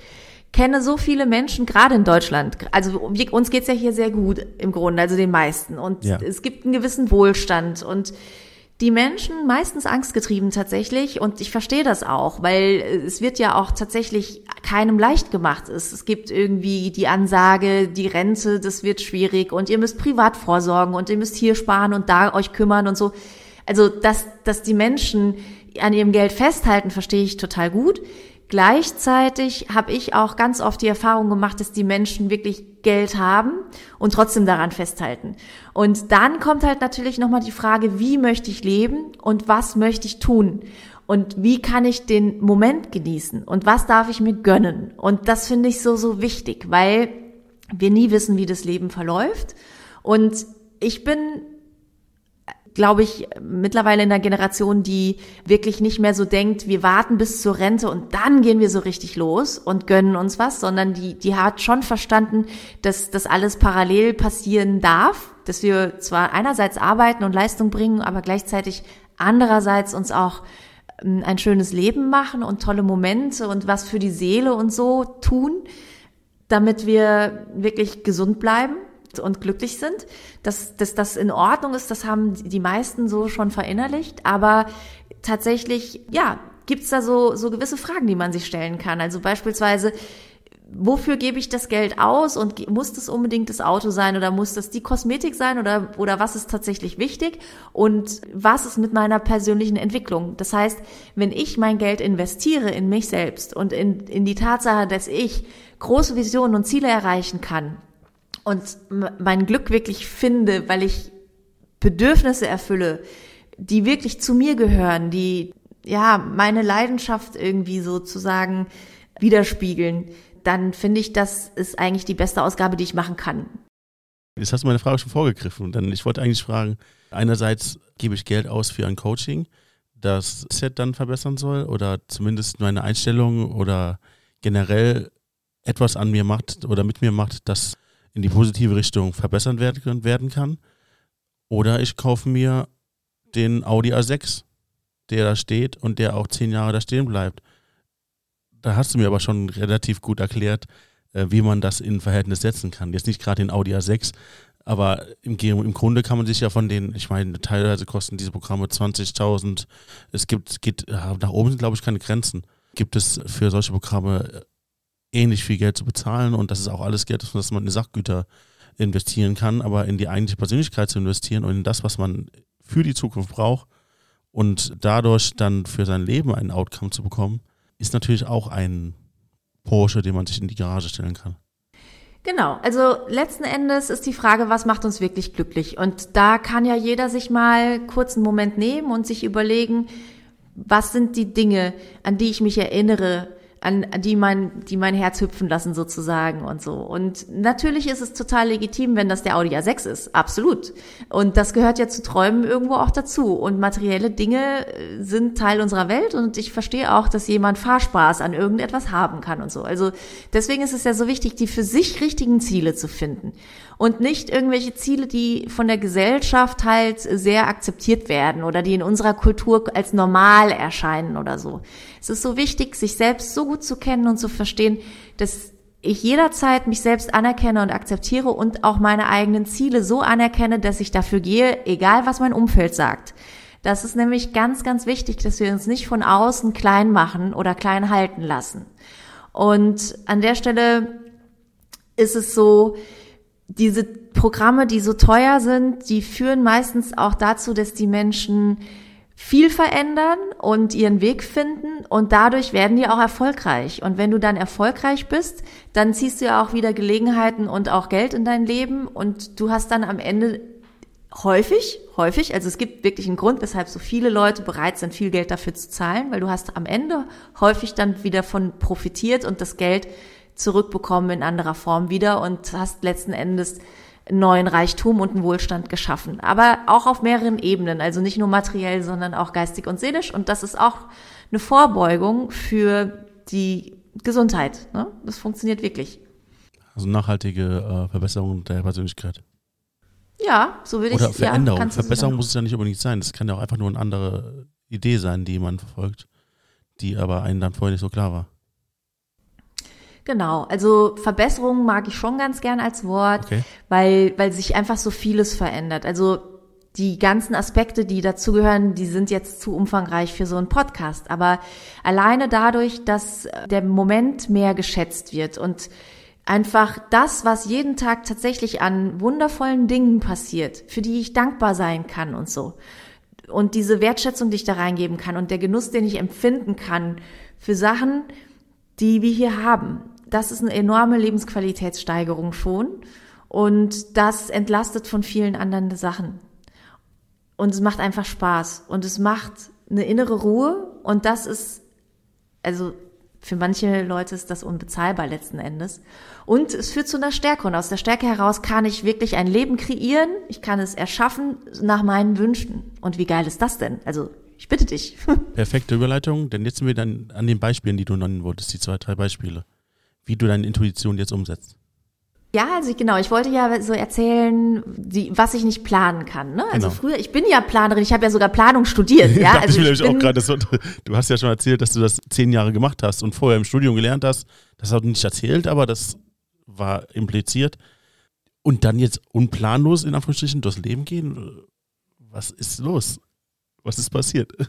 S2: kenne so viele Menschen, gerade in Deutschland, also uns geht's ja hier sehr gut im Grunde, also den meisten. Und ja. es gibt einen gewissen Wohlstand und die Menschen meistens angstgetrieben tatsächlich und ich verstehe das auch, weil es wird ja auch tatsächlich keinem leicht gemacht. Es, es gibt irgendwie die Ansage, die Rente, das wird schwierig und ihr müsst privat vorsorgen und ihr müsst hier sparen und da euch kümmern und so. Also, dass, dass die Menschen an ihrem Geld festhalten, verstehe ich total gut. Gleichzeitig habe ich auch ganz oft die Erfahrung gemacht, dass die Menschen wirklich Geld haben und trotzdem daran festhalten. Und dann kommt halt natürlich nochmal die Frage, wie möchte ich leben und was möchte ich tun? Und wie kann ich den Moment genießen? Und was darf ich mir gönnen? Und das finde ich so, so wichtig, weil wir nie wissen, wie das Leben verläuft. Und ich bin glaube ich, mittlerweile in der Generation, die wirklich nicht mehr so denkt, wir warten bis zur Rente und dann gehen wir so richtig los und gönnen uns was, sondern die, die hat schon verstanden, dass das alles parallel passieren darf, dass wir zwar einerseits arbeiten und Leistung bringen, aber gleichzeitig andererseits uns auch ähm, ein schönes Leben machen und tolle Momente und was für die Seele und so tun, damit wir wirklich gesund bleiben und glücklich sind. Dass, dass das in Ordnung ist, das haben die meisten so schon verinnerlicht. Aber tatsächlich, ja, gibt's da so, so gewisse Fragen, die man sich stellen kann. Also beispielsweise, wofür gebe ich das Geld aus und muss das unbedingt das Auto sein oder muss das die Kosmetik sein oder, oder was ist tatsächlich wichtig und was ist mit meiner persönlichen Entwicklung? Das heißt, wenn ich mein Geld investiere in mich selbst und in, in die Tatsache, dass ich große Visionen und Ziele erreichen kann, und mein Glück wirklich finde, weil ich Bedürfnisse erfülle, die wirklich zu mir gehören, die ja meine Leidenschaft irgendwie sozusagen widerspiegeln, dann finde ich, das ist eigentlich die beste Ausgabe, die ich machen kann.
S1: Jetzt hast du meine Frage schon vorgegriffen. Denn ich wollte eigentlich fragen, einerseits gebe ich Geld aus für ein Coaching, das Set dann verbessern soll oder zumindest meine Einstellung oder generell etwas an mir macht oder mit mir macht, das in die positive Richtung verbessert werden, werden kann. Oder ich kaufe mir den Audi A6, der da steht und der auch zehn Jahre da stehen bleibt. Da hast du mir aber schon relativ gut erklärt, äh, wie man das in Verhältnis setzen kann. Jetzt nicht gerade den Audi A6, aber im, im Grunde kann man sich ja von den, ich meine, teilweise kosten diese Programme 20.000. Es gibt, geht, nach oben sind glaube ich keine Grenzen. Gibt es für solche Programme ähnlich viel Geld zu bezahlen und das ist auch alles Geld, das man in Sachgüter investieren kann, aber in die eigentliche Persönlichkeit zu investieren und in das, was man für die Zukunft braucht und dadurch dann für sein Leben einen Outcome zu bekommen, ist natürlich auch ein Porsche, den man sich in die Garage stellen kann.
S2: Genau, also letzten Endes ist die Frage, was macht uns wirklich glücklich? Und da kann ja jeder sich mal kurz einen Moment nehmen und sich überlegen, was sind die Dinge, an die ich mich erinnere, an die mein, die mein Herz hüpfen lassen sozusagen und so. Und natürlich ist es total legitim, wenn das der Audi A6 ist. Absolut. Und das gehört ja zu Träumen irgendwo auch dazu. Und materielle Dinge äh, sind Teil unserer Welt und ich verstehe auch, dass jemand Fahrspaß an irgendetwas haben kann und so. Also deswegen ist es ja so wichtig, die für sich richtigen Ziele zu finden und nicht irgendwelche Ziele, die von der Gesellschaft halt sehr akzeptiert werden oder die in unserer Kultur als normal erscheinen oder so. Es ist so wichtig, sich selbst so gut zu kennen und zu verstehen, dass ich jederzeit mich selbst anerkenne und akzeptiere und auch meine eigenen Ziele so anerkenne, dass ich dafür gehe, egal was mein Umfeld sagt. Das ist nämlich ganz, ganz wichtig, dass wir uns nicht von außen klein machen oder klein halten lassen. Und an der Stelle ist es so, diese Programme, die so teuer sind, die führen meistens auch dazu, dass die Menschen viel verändern und ihren Weg finden und dadurch werden die auch erfolgreich. Und wenn du dann erfolgreich bist, dann ziehst du ja auch wieder Gelegenheiten und auch Geld in dein Leben und du hast dann am Ende häufig, häufig, also es gibt wirklich einen Grund, weshalb so viele Leute bereit sind, viel Geld dafür zu zahlen, weil du hast am Ende häufig dann wieder von profitiert und das Geld zurückbekommen in anderer Form wieder und hast letzten Endes neuen Reichtum und einen Wohlstand geschaffen. Aber auch auf mehreren Ebenen, also nicht nur materiell, sondern auch geistig und seelisch. Und das ist auch eine Vorbeugung für die Gesundheit. Ne? Das funktioniert wirklich.
S1: Also nachhaltige äh, Verbesserung der Persönlichkeit.
S2: Ja, so würde
S1: ich
S2: Oder
S1: Veränderung. Ja, Verbesserung muss es ja nicht unbedingt sein. Das kann ja auch einfach nur eine andere Idee sein, die man verfolgt, die aber einem dann vorher nicht so klar war.
S2: Genau, also Verbesserung mag ich schon ganz gern als Wort, okay. weil, weil sich einfach so vieles verändert. Also die ganzen Aspekte, die dazugehören, die sind jetzt zu umfangreich für so einen Podcast. Aber alleine dadurch, dass der Moment mehr geschätzt wird und einfach das, was jeden Tag tatsächlich an wundervollen Dingen passiert, für die ich dankbar sein kann und so. Und diese Wertschätzung, die ich da reingeben kann und der Genuss, den ich empfinden kann für Sachen, die wir hier haben das ist eine enorme Lebensqualitätssteigerung schon. Und das entlastet von vielen anderen Sachen. Und es macht einfach Spaß. Und es macht eine innere Ruhe. Und das ist, also für manche Leute ist das unbezahlbar letzten Endes. Und es führt zu einer Stärke. Und aus der Stärke heraus kann ich wirklich ein Leben kreieren. Ich kann es erschaffen nach meinen Wünschen. Und wie geil ist das denn? Also, ich bitte dich.
S1: Perfekte Überleitung, denn jetzt sind wir dann an den Beispielen, die du nennen wolltest, die zwei, drei Beispiele wie du deine Intuition jetzt umsetzt.
S2: Ja, also ich, genau, ich wollte ja so erzählen, die, was ich nicht planen kann. Ne? Also genau. früher, ich bin ja Planerin, ich habe ja sogar Planung studiert. Ja,
S1: also ich, ich bin, auch gerade, du hast ja schon erzählt, dass du das zehn Jahre gemacht hast und vorher im Studium gelernt hast. Das hast du nicht erzählt, aber das war impliziert. Und dann jetzt unplanlos in Anführungsstrichen durchs Leben gehen. Was ist los? Was ist passiert?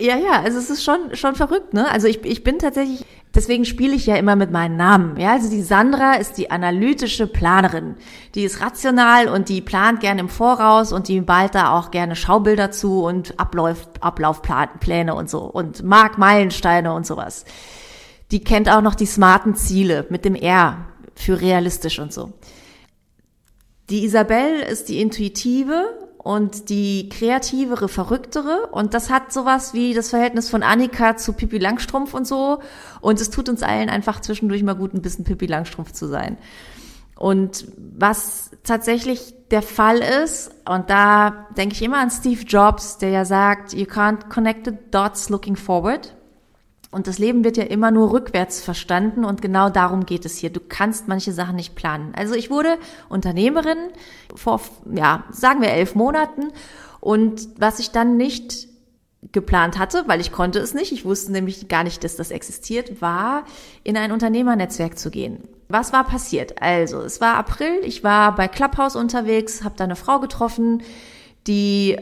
S2: Ja, ja, also es ist schon, schon verrückt, ne? Also ich, ich bin tatsächlich, deswegen spiele ich ja immer mit meinen Namen. Ja, also die Sandra ist die analytische Planerin. Die ist rational und die plant gerne im Voraus und die bald da auch gerne Schaubilder zu und Ablauf, Ablaufpläne und so und mag Meilensteine und sowas. Die kennt auch noch die smarten Ziele mit dem R für realistisch und so. Die Isabel ist die intuitive und die kreativere, verrücktere. Und das hat sowas wie das Verhältnis von Annika zu Pippi Langstrumpf und so. Und es tut uns allen einfach zwischendurch mal gut, ein bisschen Pippi Langstrumpf zu sein. Und was tatsächlich der Fall ist, und da denke ich immer an Steve Jobs, der ja sagt, you can't connect the dots looking forward. Und das Leben wird ja immer nur rückwärts verstanden und genau darum geht es hier. Du kannst manche Sachen nicht planen. Also ich wurde Unternehmerin vor, ja, sagen wir elf Monaten und was ich dann nicht geplant hatte, weil ich konnte es nicht, ich wusste nämlich gar nicht, dass das existiert, war in ein Unternehmernetzwerk zu gehen. Was war passiert? Also, es war April, ich war bei Clubhouse unterwegs, habe da eine Frau getroffen, die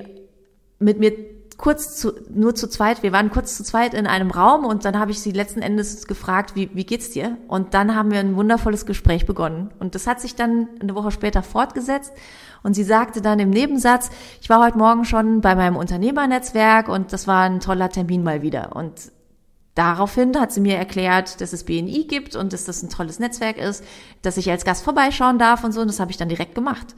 S2: mit mir kurz zu, nur zu zweit, wir waren kurz zu zweit in einem Raum und dann habe ich sie letzten Endes gefragt, wie, wie geht's dir? Und dann haben wir ein wundervolles Gespräch begonnen. Und das hat sich dann eine Woche später fortgesetzt. Und sie sagte dann im Nebensatz, ich war heute Morgen schon bei meinem Unternehmernetzwerk und das war ein toller Termin mal wieder. Und Daraufhin hat sie mir erklärt, dass es BNI gibt und dass das ein tolles Netzwerk ist, dass ich als Gast vorbeischauen darf und so. Und das habe ich dann direkt gemacht.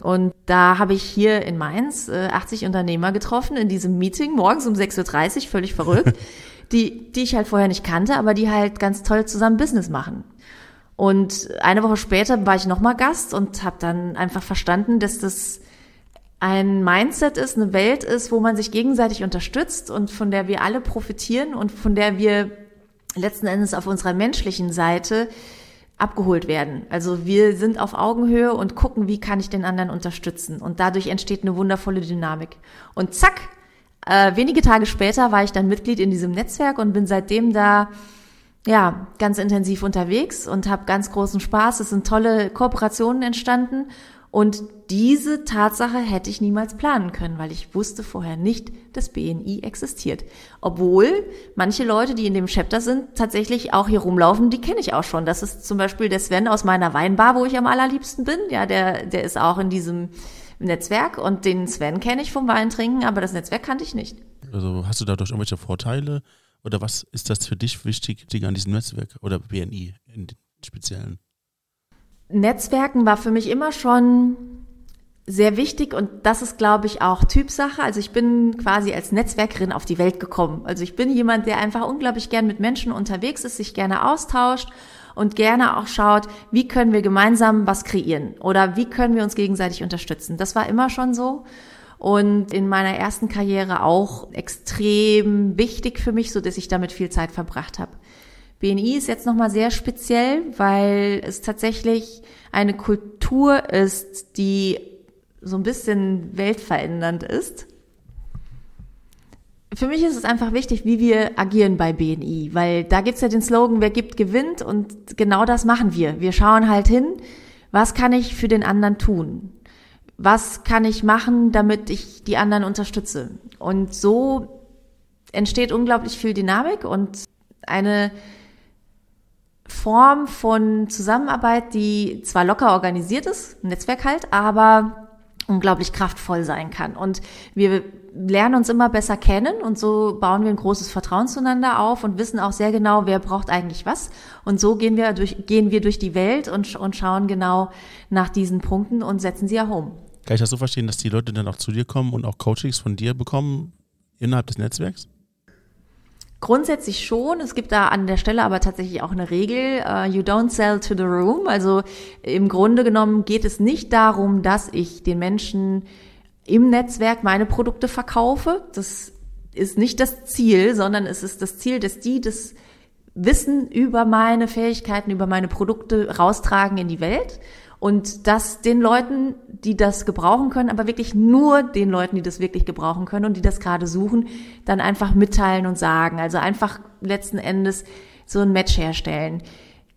S2: Und da habe ich hier in Mainz äh, 80 Unternehmer getroffen in diesem Meeting, morgens um 6.30 Uhr, völlig verrückt, die, die ich halt vorher nicht kannte, aber die halt ganz toll zusammen Business machen. Und eine Woche später war ich nochmal Gast und habe dann einfach verstanden, dass das ein Mindset ist, eine Welt ist, wo man sich gegenseitig unterstützt und von der wir alle profitieren und von der wir letzten Endes auf unserer menschlichen Seite abgeholt werden. Also wir sind auf Augenhöhe und gucken, wie kann ich den anderen unterstützen. Und dadurch entsteht eine wundervolle Dynamik. Und zack, äh, wenige Tage später war ich dann Mitglied in diesem Netzwerk und bin seitdem da ja ganz intensiv unterwegs und habe ganz großen Spaß. Es sind tolle Kooperationen entstanden und diese Tatsache hätte ich niemals planen können, weil ich wusste vorher nicht, dass BNI existiert. Obwohl manche Leute, die in dem Chapter sind, tatsächlich auch hier rumlaufen, die kenne ich auch schon. Das ist zum Beispiel der Sven aus meiner Weinbar, wo ich am allerliebsten bin. Ja, der, der ist auch in diesem Netzwerk und den Sven kenne ich vom Weintrinken, aber das Netzwerk kannte ich nicht.
S1: Also hast du dadurch irgendwelche Vorteile oder was ist das für dich wichtig an diesem Netzwerk oder BNI in Speziellen?
S2: Netzwerken war für mich immer schon sehr wichtig und das ist, glaube ich, auch Typsache. Also ich bin quasi als Netzwerkerin auf die Welt gekommen. Also ich bin jemand, der einfach unglaublich gern mit Menschen unterwegs ist, sich gerne austauscht und gerne auch schaut, wie können wir gemeinsam was kreieren oder wie können wir uns gegenseitig unterstützen. Das war immer schon so und in meiner ersten Karriere auch extrem wichtig für mich, so dass ich damit viel Zeit verbracht habe. BNI ist jetzt nochmal sehr speziell, weil es tatsächlich eine Kultur ist, die so ein bisschen weltverändernd ist. Für mich ist es einfach wichtig, wie wir agieren bei BNI, weil da gibt's ja den Slogan, wer gibt, gewinnt und genau das machen wir. Wir schauen halt hin, was kann ich für den anderen tun? Was kann ich machen, damit ich die anderen unterstütze? Und so entsteht unglaublich viel Dynamik und eine Form von Zusammenarbeit, die zwar locker organisiert ist, Netzwerk halt, aber unglaublich kraftvoll sein kann. Und wir lernen uns immer besser kennen und so bauen wir ein großes Vertrauen zueinander auf und wissen auch sehr genau, wer braucht eigentlich was. Und so gehen wir durch, gehen wir durch die Welt und, und schauen genau nach diesen Punkten und setzen sie ja home.
S1: Kann ich das so verstehen, dass die Leute dann auch zu dir kommen und auch Coachings von dir bekommen innerhalb des Netzwerks?
S2: Grundsätzlich schon. Es gibt da an der Stelle aber tatsächlich auch eine Regel. Uh, you don't sell to the room. Also im Grunde genommen geht es nicht darum, dass ich den Menschen im Netzwerk meine Produkte verkaufe. Das ist nicht das Ziel, sondern es ist das Ziel, dass die das Wissen über meine Fähigkeiten, über meine Produkte raustragen in die Welt und das den Leuten, die das gebrauchen können, aber wirklich nur den Leuten, die das wirklich gebrauchen können und die das gerade suchen, dann einfach mitteilen und sagen. Also einfach letzten Endes so ein Match herstellen.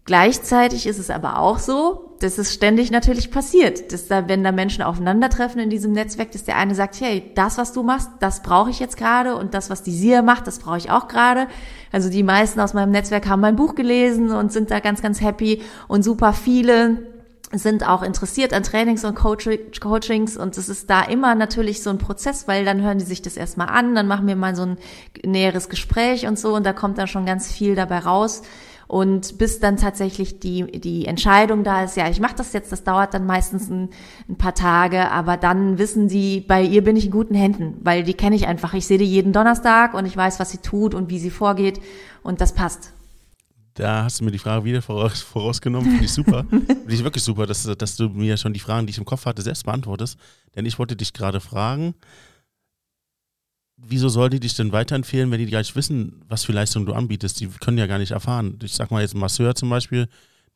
S2: Gleichzeitig ist es aber auch so, dass es ständig natürlich passiert, dass da, wenn da Menschen aufeinandertreffen in diesem Netzwerk, dass der eine sagt, hey, das, was du machst, das brauche ich jetzt gerade und das, was die Sia macht, das brauche ich auch gerade. Also die meisten aus meinem Netzwerk haben mein Buch gelesen und sind da ganz, ganz happy und super viele sind auch interessiert an Trainings und Coachings und es ist da immer natürlich so ein Prozess, weil dann hören die sich das erstmal an, dann machen wir mal so ein näheres Gespräch und so und da kommt dann schon ganz viel dabei raus. Und bis dann tatsächlich die, die Entscheidung da ist, ja, ich mache das jetzt, das dauert dann meistens ein, ein, paar Tage, aber dann wissen sie, bei ihr bin ich in guten Händen, weil die kenne ich einfach. Ich sehe die jeden Donnerstag und ich weiß, was sie tut und wie sie vorgeht und das passt.
S1: Da hast du mir die Frage wieder voraus, vorausgenommen. Finde ich super. Finde ich wirklich super, dass, dass du mir schon die Fragen, die ich im Kopf hatte, selbst beantwortest. Denn ich wollte dich gerade fragen, wieso soll die dich denn weiterempfehlen, wenn die gar nicht wissen, was für Leistungen du anbietest? Die können ja gar nicht erfahren. Ich sag mal jetzt ein Masseur zum Beispiel,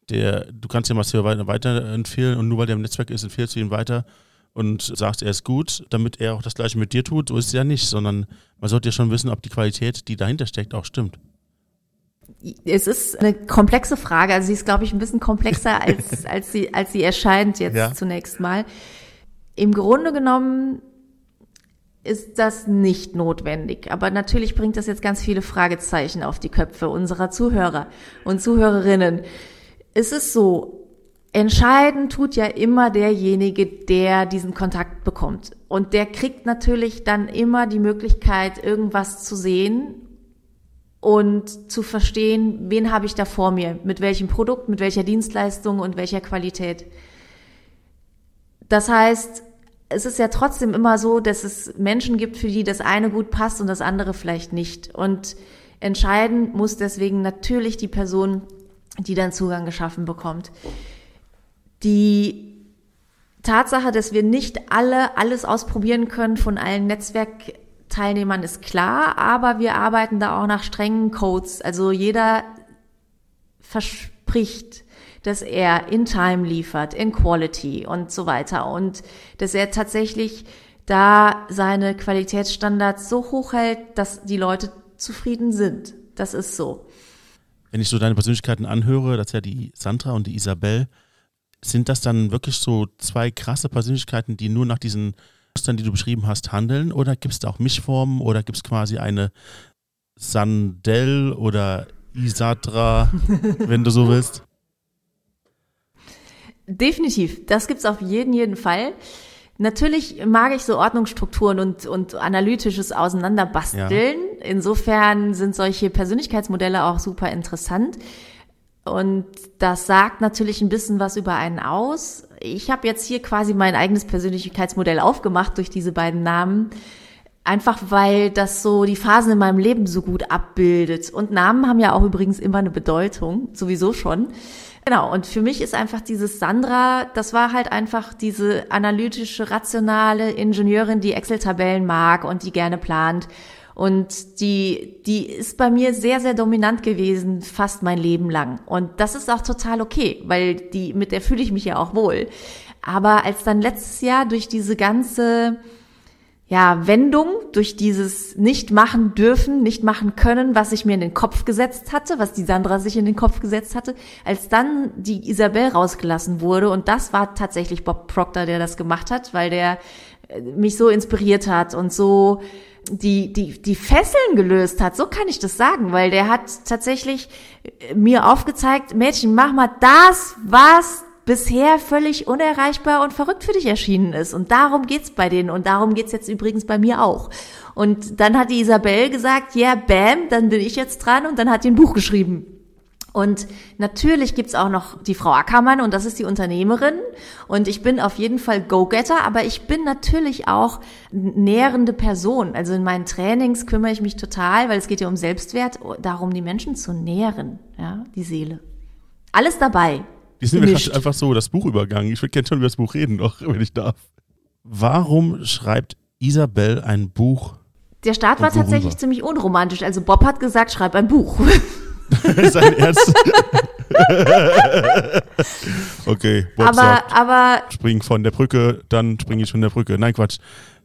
S1: der, du kannst ja Masseur weiter, weiterempfehlen und nur weil der im Netzwerk ist, empfehlst du ihn weiter und sagst, er ist gut, damit er auch das Gleiche mit dir tut. So ist es ja nicht, sondern man sollte ja schon wissen, ob die Qualität, die dahinter steckt, auch stimmt
S2: es ist eine komplexe Frage. Also sie ist, glaube ich, ein bisschen komplexer, als, als, sie, als sie erscheint jetzt ja. zunächst mal. Im Grunde genommen ist das nicht notwendig. Aber natürlich bringt das jetzt ganz viele Fragezeichen auf die Köpfe unserer Zuhörer und Zuhörerinnen. Es ist so, entscheiden tut ja immer derjenige, der diesen Kontakt bekommt. Und der kriegt natürlich dann immer die Möglichkeit, irgendwas zu sehen und zu verstehen, wen habe ich da vor mir, mit welchem Produkt, mit welcher Dienstleistung und welcher Qualität. Das heißt, es ist ja trotzdem immer so, dass es Menschen gibt, für die das eine gut passt und das andere vielleicht nicht. Und Entscheiden muss deswegen natürlich die Person, die dann Zugang geschaffen bekommt. Die Tatsache, dass wir nicht alle alles ausprobieren können von allen Netzwerkteilnehmern ist klar, aber wir arbeiten da auch nach strengen Codes. Also jeder verspricht, dass er in Time liefert, in Quality und so weiter und dass er tatsächlich da seine Qualitätsstandards so hoch hält, dass die Leute zufrieden sind. Das ist so.
S1: Wenn ich so deine Persönlichkeiten anhöre, das ist ja die Sandra und die Isabel, sind das dann wirklich so zwei krasse Persönlichkeiten, die nur nach diesen Mustern, die du beschrieben hast, handeln? Oder gibt es da auch Mischformen oder gibt es quasi eine Sandel oder Isadra, wenn du so willst?
S2: Definitiv, das gibt's auf jeden, jeden Fall. Natürlich mag ich so Ordnungsstrukturen und, und analytisches Auseinanderbasteln. Ja. Insofern sind solche Persönlichkeitsmodelle auch super interessant. Und das sagt natürlich ein bisschen was über einen aus. Ich habe jetzt hier quasi mein eigenes Persönlichkeitsmodell aufgemacht durch diese beiden Namen. Einfach weil das so die Phasen in meinem Leben so gut abbildet. Und Namen haben ja auch übrigens immer eine Bedeutung, sowieso schon. Genau, und für mich ist einfach dieses Sandra, das war halt einfach diese analytische, rationale Ingenieurin, die Excel-Tabellen mag und die gerne plant. Und die, die ist bei mir sehr, sehr dominant gewesen, fast mein Leben lang. Und das ist auch total okay, weil die, mit der fühle ich mich ja auch wohl. Aber als dann letztes Jahr durch diese ganze ja, Wendung durch dieses nicht machen dürfen, nicht machen können, was ich mir in den Kopf gesetzt hatte, was die Sandra sich in den Kopf gesetzt hatte, als dann die Isabel rausgelassen wurde und das war tatsächlich Bob Proctor, der das gemacht hat, weil der mich so inspiriert hat und so die, die, die Fesseln gelöst hat, so kann ich das sagen, weil der hat tatsächlich äh, mir aufgezeigt, Mädchen, mach mal das, was bisher völlig unerreichbar und verrückt für dich erschienen ist. Und darum geht's bei denen und darum geht's jetzt übrigens bei mir auch. Und dann hat die Isabel gesagt, ja, yeah, bam, dann bin ich jetzt dran und dann hat die ein Buch geschrieben. Und natürlich gibt's auch noch die Frau Ackermann und das ist die Unternehmerin. Und ich bin auf jeden Fall Go-Getter, aber ich bin natürlich auch nährende Person. Also in meinen Trainings kümmere ich mich total, weil es geht ja um Selbstwert, darum die Menschen zu nähren, ja, die Seele. Alles dabei.
S1: Die sind mir gerade einfach so das Buch übergangen. Ich würde gerne schon über das Buch reden noch, wenn ich darf. Warum schreibt Isabel ein Buch?
S2: Der Start war tatsächlich ziemlich unromantisch. Also Bob hat gesagt, schreib ein Buch.
S1: Sein Ernst? okay, Bob
S2: aber,
S1: sagt,
S2: aber
S1: spring von der Brücke, dann springe ich von der Brücke. Nein, Quatsch.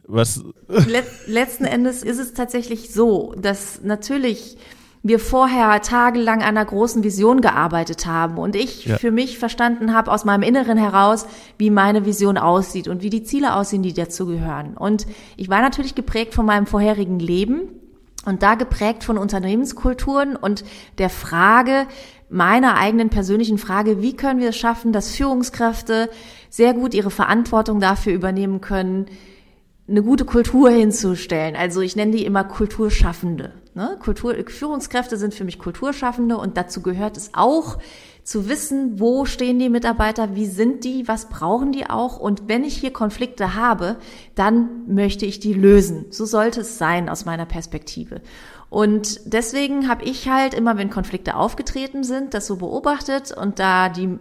S1: Was?
S2: Let, letzten Endes ist es tatsächlich so, dass natürlich wir vorher tagelang an einer großen Vision gearbeitet haben und ich ja. für mich verstanden habe aus meinem Inneren heraus, wie meine Vision aussieht und wie die Ziele aussehen, die dazu gehören. Und ich war natürlich geprägt von meinem vorherigen Leben und da geprägt von Unternehmenskulturen und der Frage, meiner eigenen persönlichen Frage, wie können wir es schaffen, dass Führungskräfte sehr gut ihre Verantwortung dafür übernehmen können, eine gute Kultur hinzustellen. Also ich nenne die immer Kulturschaffende. Ne? Kultur, Führungskräfte sind für mich Kulturschaffende und dazu gehört es auch, zu wissen, wo stehen die Mitarbeiter, wie sind die, was brauchen die auch und wenn ich hier Konflikte habe, dann möchte ich die lösen. So sollte es sein aus meiner Perspektive. Und deswegen habe ich halt immer, wenn Konflikte aufgetreten sind, das so beobachtet und da die,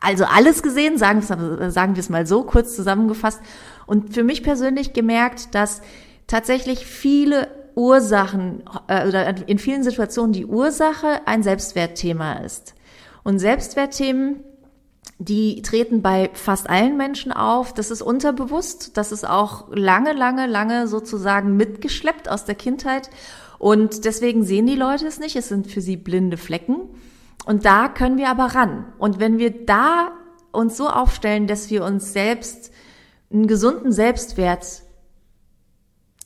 S2: also alles gesehen, sagen, sagen wir es mal so, kurz zusammengefasst, und für mich persönlich gemerkt, dass tatsächlich viele Ursachen äh, oder in vielen Situationen die Ursache ein Selbstwertthema ist. Und Selbstwertthemen, die treten bei fast allen Menschen auf. Das ist unterbewusst. Das ist auch lange, lange, lange sozusagen mitgeschleppt aus der Kindheit. Und deswegen sehen die Leute es nicht. Es sind für sie blinde Flecken. Und da können wir aber ran. Und wenn wir da uns so aufstellen, dass wir uns selbst einen gesunden Selbstwert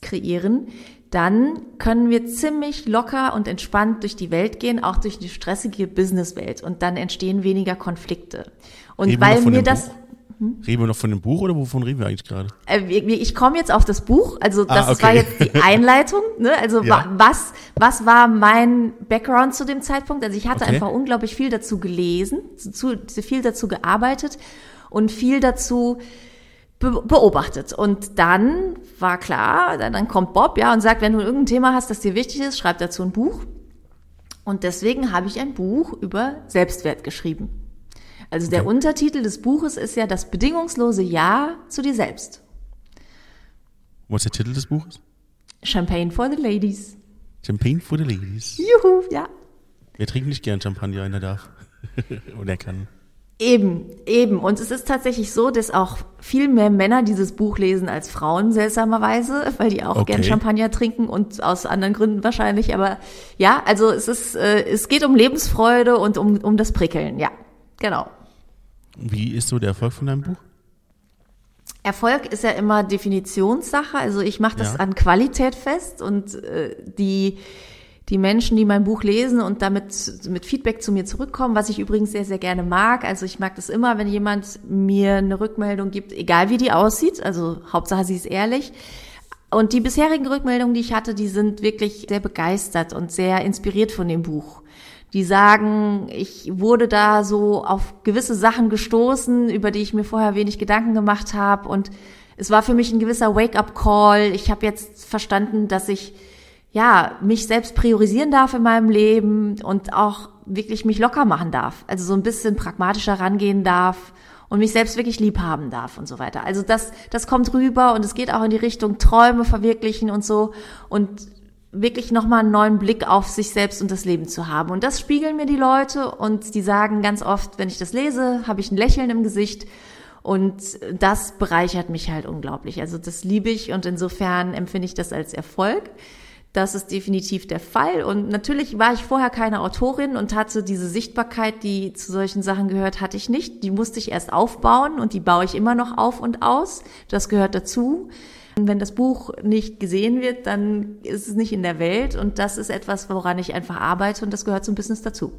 S2: kreieren, dann können wir ziemlich locker und entspannt durch die Welt gehen, auch durch die stressige Businesswelt und dann entstehen weniger Konflikte. Und reden weil mir das
S1: hm? Reden wir noch von dem Buch oder wovon reden wir eigentlich gerade?
S2: Äh, ich komme jetzt auf das Buch, also ah, das ah, okay. war jetzt die Einleitung, ne? Also ja. was was war mein Background zu dem Zeitpunkt? Also ich hatte okay. einfach unglaublich viel dazu gelesen, zu, viel dazu gearbeitet und viel dazu beobachtet. Und dann war klar, dann kommt Bob, ja, und sagt, wenn du irgendein Thema hast, das dir wichtig ist, schreib dazu ein Buch. Und deswegen habe ich ein Buch über Selbstwert geschrieben. Also der Untertitel des Buches ist ja das bedingungslose Ja zu dir selbst.
S1: Was ist der Titel des Buches?
S2: Champagne for the Ladies.
S1: Champagne for the Ladies.
S2: Juhu, ja.
S1: Wir trinken nicht gern Champagner, wenn er darf. Und er kann.
S2: Eben, eben. Und es ist tatsächlich so, dass auch viel mehr Männer dieses Buch lesen als Frauen, seltsamerweise, weil die auch okay. gern Champagner trinken und aus anderen Gründen wahrscheinlich. Aber ja, also es ist, äh, es geht um Lebensfreude und um, um das Prickeln, ja. Genau.
S1: Wie ist so der Erfolg von deinem Buch?
S2: Erfolg ist ja immer Definitionssache. Also ich mache das ja. an Qualität fest und äh, die die Menschen, die mein Buch lesen und damit mit Feedback zu mir zurückkommen, was ich übrigens sehr, sehr gerne mag. Also ich mag das immer, wenn jemand mir eine Rückmeldung gibt, egal wie die aussieht. Also Hauptsache sie ist ehrlich. Und die bisherigen Rückmeldungen, die ich hatte, die sind wirklich sehr begeistert und sehr inspiriert von dem Buch die sagen, ich wurde da so auf gewisse Sachen gestoßen, über die ich mir vorher wenig Gedanken gemacht habe und es war für mich ein gewisser Wake-up-Call. Ich habe jetzt verstanden, dass ich ja mich selbst priorisieren darf in meinem Leben und auch wirklich mich locker machen darf. Also so ein bisschen pragmatischer rangehen darf und mich selbst wirklich lieb haben darf und so weiter. Also das, das kommt rüber und es geht auch in die Richtung Träume verwirklichen und so. Und wirklich nochmal einen neuen Blick auf sich selbst und das Leben zu haben. Und das spiegeln mir die Leute und die sagen ganz oft, wenn ich das lese, habe ich ein Lächeln im Gesicht. Und das bereichert mich halt unglaublich. Also das liebe ich und insofern empfinde ich das als Erfolg. Das ist definitiv der Fall. Und natürlich war ich vorher keine Autorin und hatte diese Sichtbarkeit, die zu solchen Sachen gehört, hatte ich nicht. Die musste ich erst aufbauen und die baue ich immer noch auf und aus. Das gehört dazu. Wenn das Buch nicht gesehen wird, dann ist es nicht in der Welt und das ist etwas, woran ich einfach arbeite und das gehört zum Business dazu.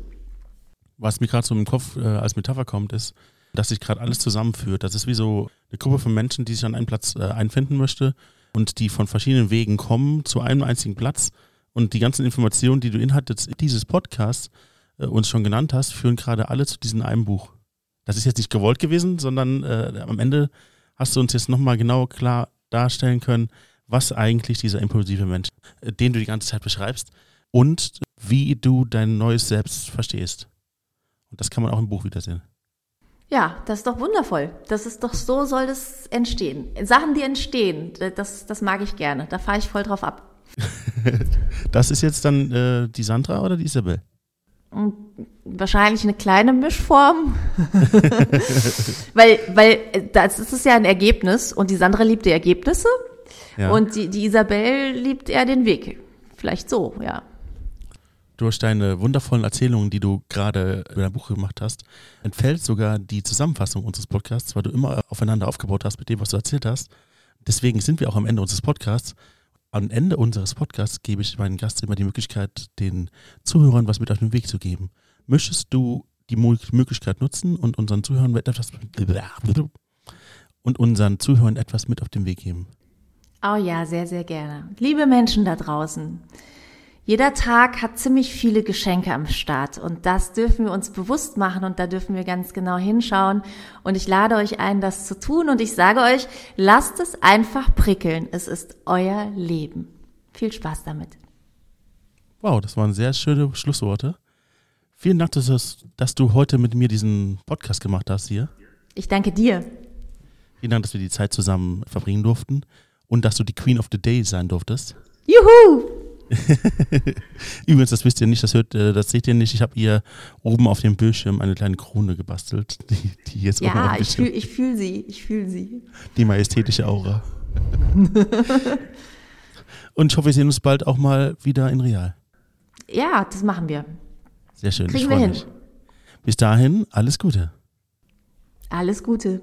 S1: Was mir gerade so im Kopf äh, als Metapher kommt, ist, dass sich gerade alles zusammenführt. Das ist wie so eine Gruppe von Menschen, die sich an einen Platz äh, einfinden möchte und die von verschiedenen Wegen kommen zu einem einzigen Platz und die ganzen Informationen, die du inhaltest dieses Podcasts äh, uns schon genannt hast, führen gerade alle zu diesem einen Buch. Das ist jetzt nicht gewollt gewesen, sondern äh, am Ende hast du uns jetzt nochmal genau klar darstellen können, was eigentlich dieser impulsive Mensch, äh, den du die ganze Zeit beschreibst und wie du dein neues Selbst verstehst. Und das kann man auch im Buch wiedersehen.
S2: Ja, das ist doch wundervoll. Das ist doch so soll das entstehen. Sachen, die entstehen, das, das mag ich gerne. Da fahre ich voll drauf ab.
S1: das ist jetzt dann äh, die Sandra oder die Isabel?
S2: Wahrscheinlich eine kleine Mischform. weil, weil das ist ja ein Ergebnis und die Sandra liebt die Ergebnisse ja. und die, die Isabel liebt eher den Weg. Vielleicht so, ja.
S1: Durch deine wundervollen Erzählungen, die du gerade über dein Buch gemacht hast, entfällt sogar die Zusammenfassung unseres Podcasts, weil du immer aufeinander aufgebaut hast mit dem, was du erzählt hast. Deswegen sind wir auch am Ende unseres Podcasts am Ende unseres Podcasts gebe ich meinen Gast immer die Möglichkeit, den Zuhörern was mit auf den Weg zu geben. Möchtest du die Möglichkeit nutzen und unseren Zuhörern etwas und unseren Zuhörern etwas mit auf den Weg geben?
S2: Oh ja, sehr, sehr gerne. Liebe Menschen da draußen, jeder Tag hat ziemlich viele Geschenke am Start und das dürfen wir uns bewusst machen und da dürfen wir ganz genau hinschauen und ich lade euch ein, das zu tun und ich sage euch, lasst es einfach prickeln. Es ist euer Leben. Viel Spaß damit.
S1: Wow, das waren sehr schöne Schlussworte. Vielen Dank, dass, dass du heute mit mir diesen Podcast gemacht hast hier.
S2: Ich danke dir.
S1: Vielen Dank, dass wir die Zeit zusammen verbringen durften und dass du die Queen of the Day sein durftest.
S2: Juhu!
S1: Übrigens, das wisst ihr nicht, das, hört, äh, das seht ihr nicht. Ich habe ihr oben auf dem Bildschirm eine kleine Krone gebastelt, die, die jetzt
S2: ja, oben auf dem ich fühle fühl sie, ich fühle sie.
S1: Die majestätische Aura. Und ich hoffe, wir sehen uns bald auch mal wieder in Real.
S2: Ja, das machen wir.
S1: Sehr schön.
S2: Kriegen wir hin. Mich.
S1: Bis dahin, alles Gute.
S2: Alles Gute.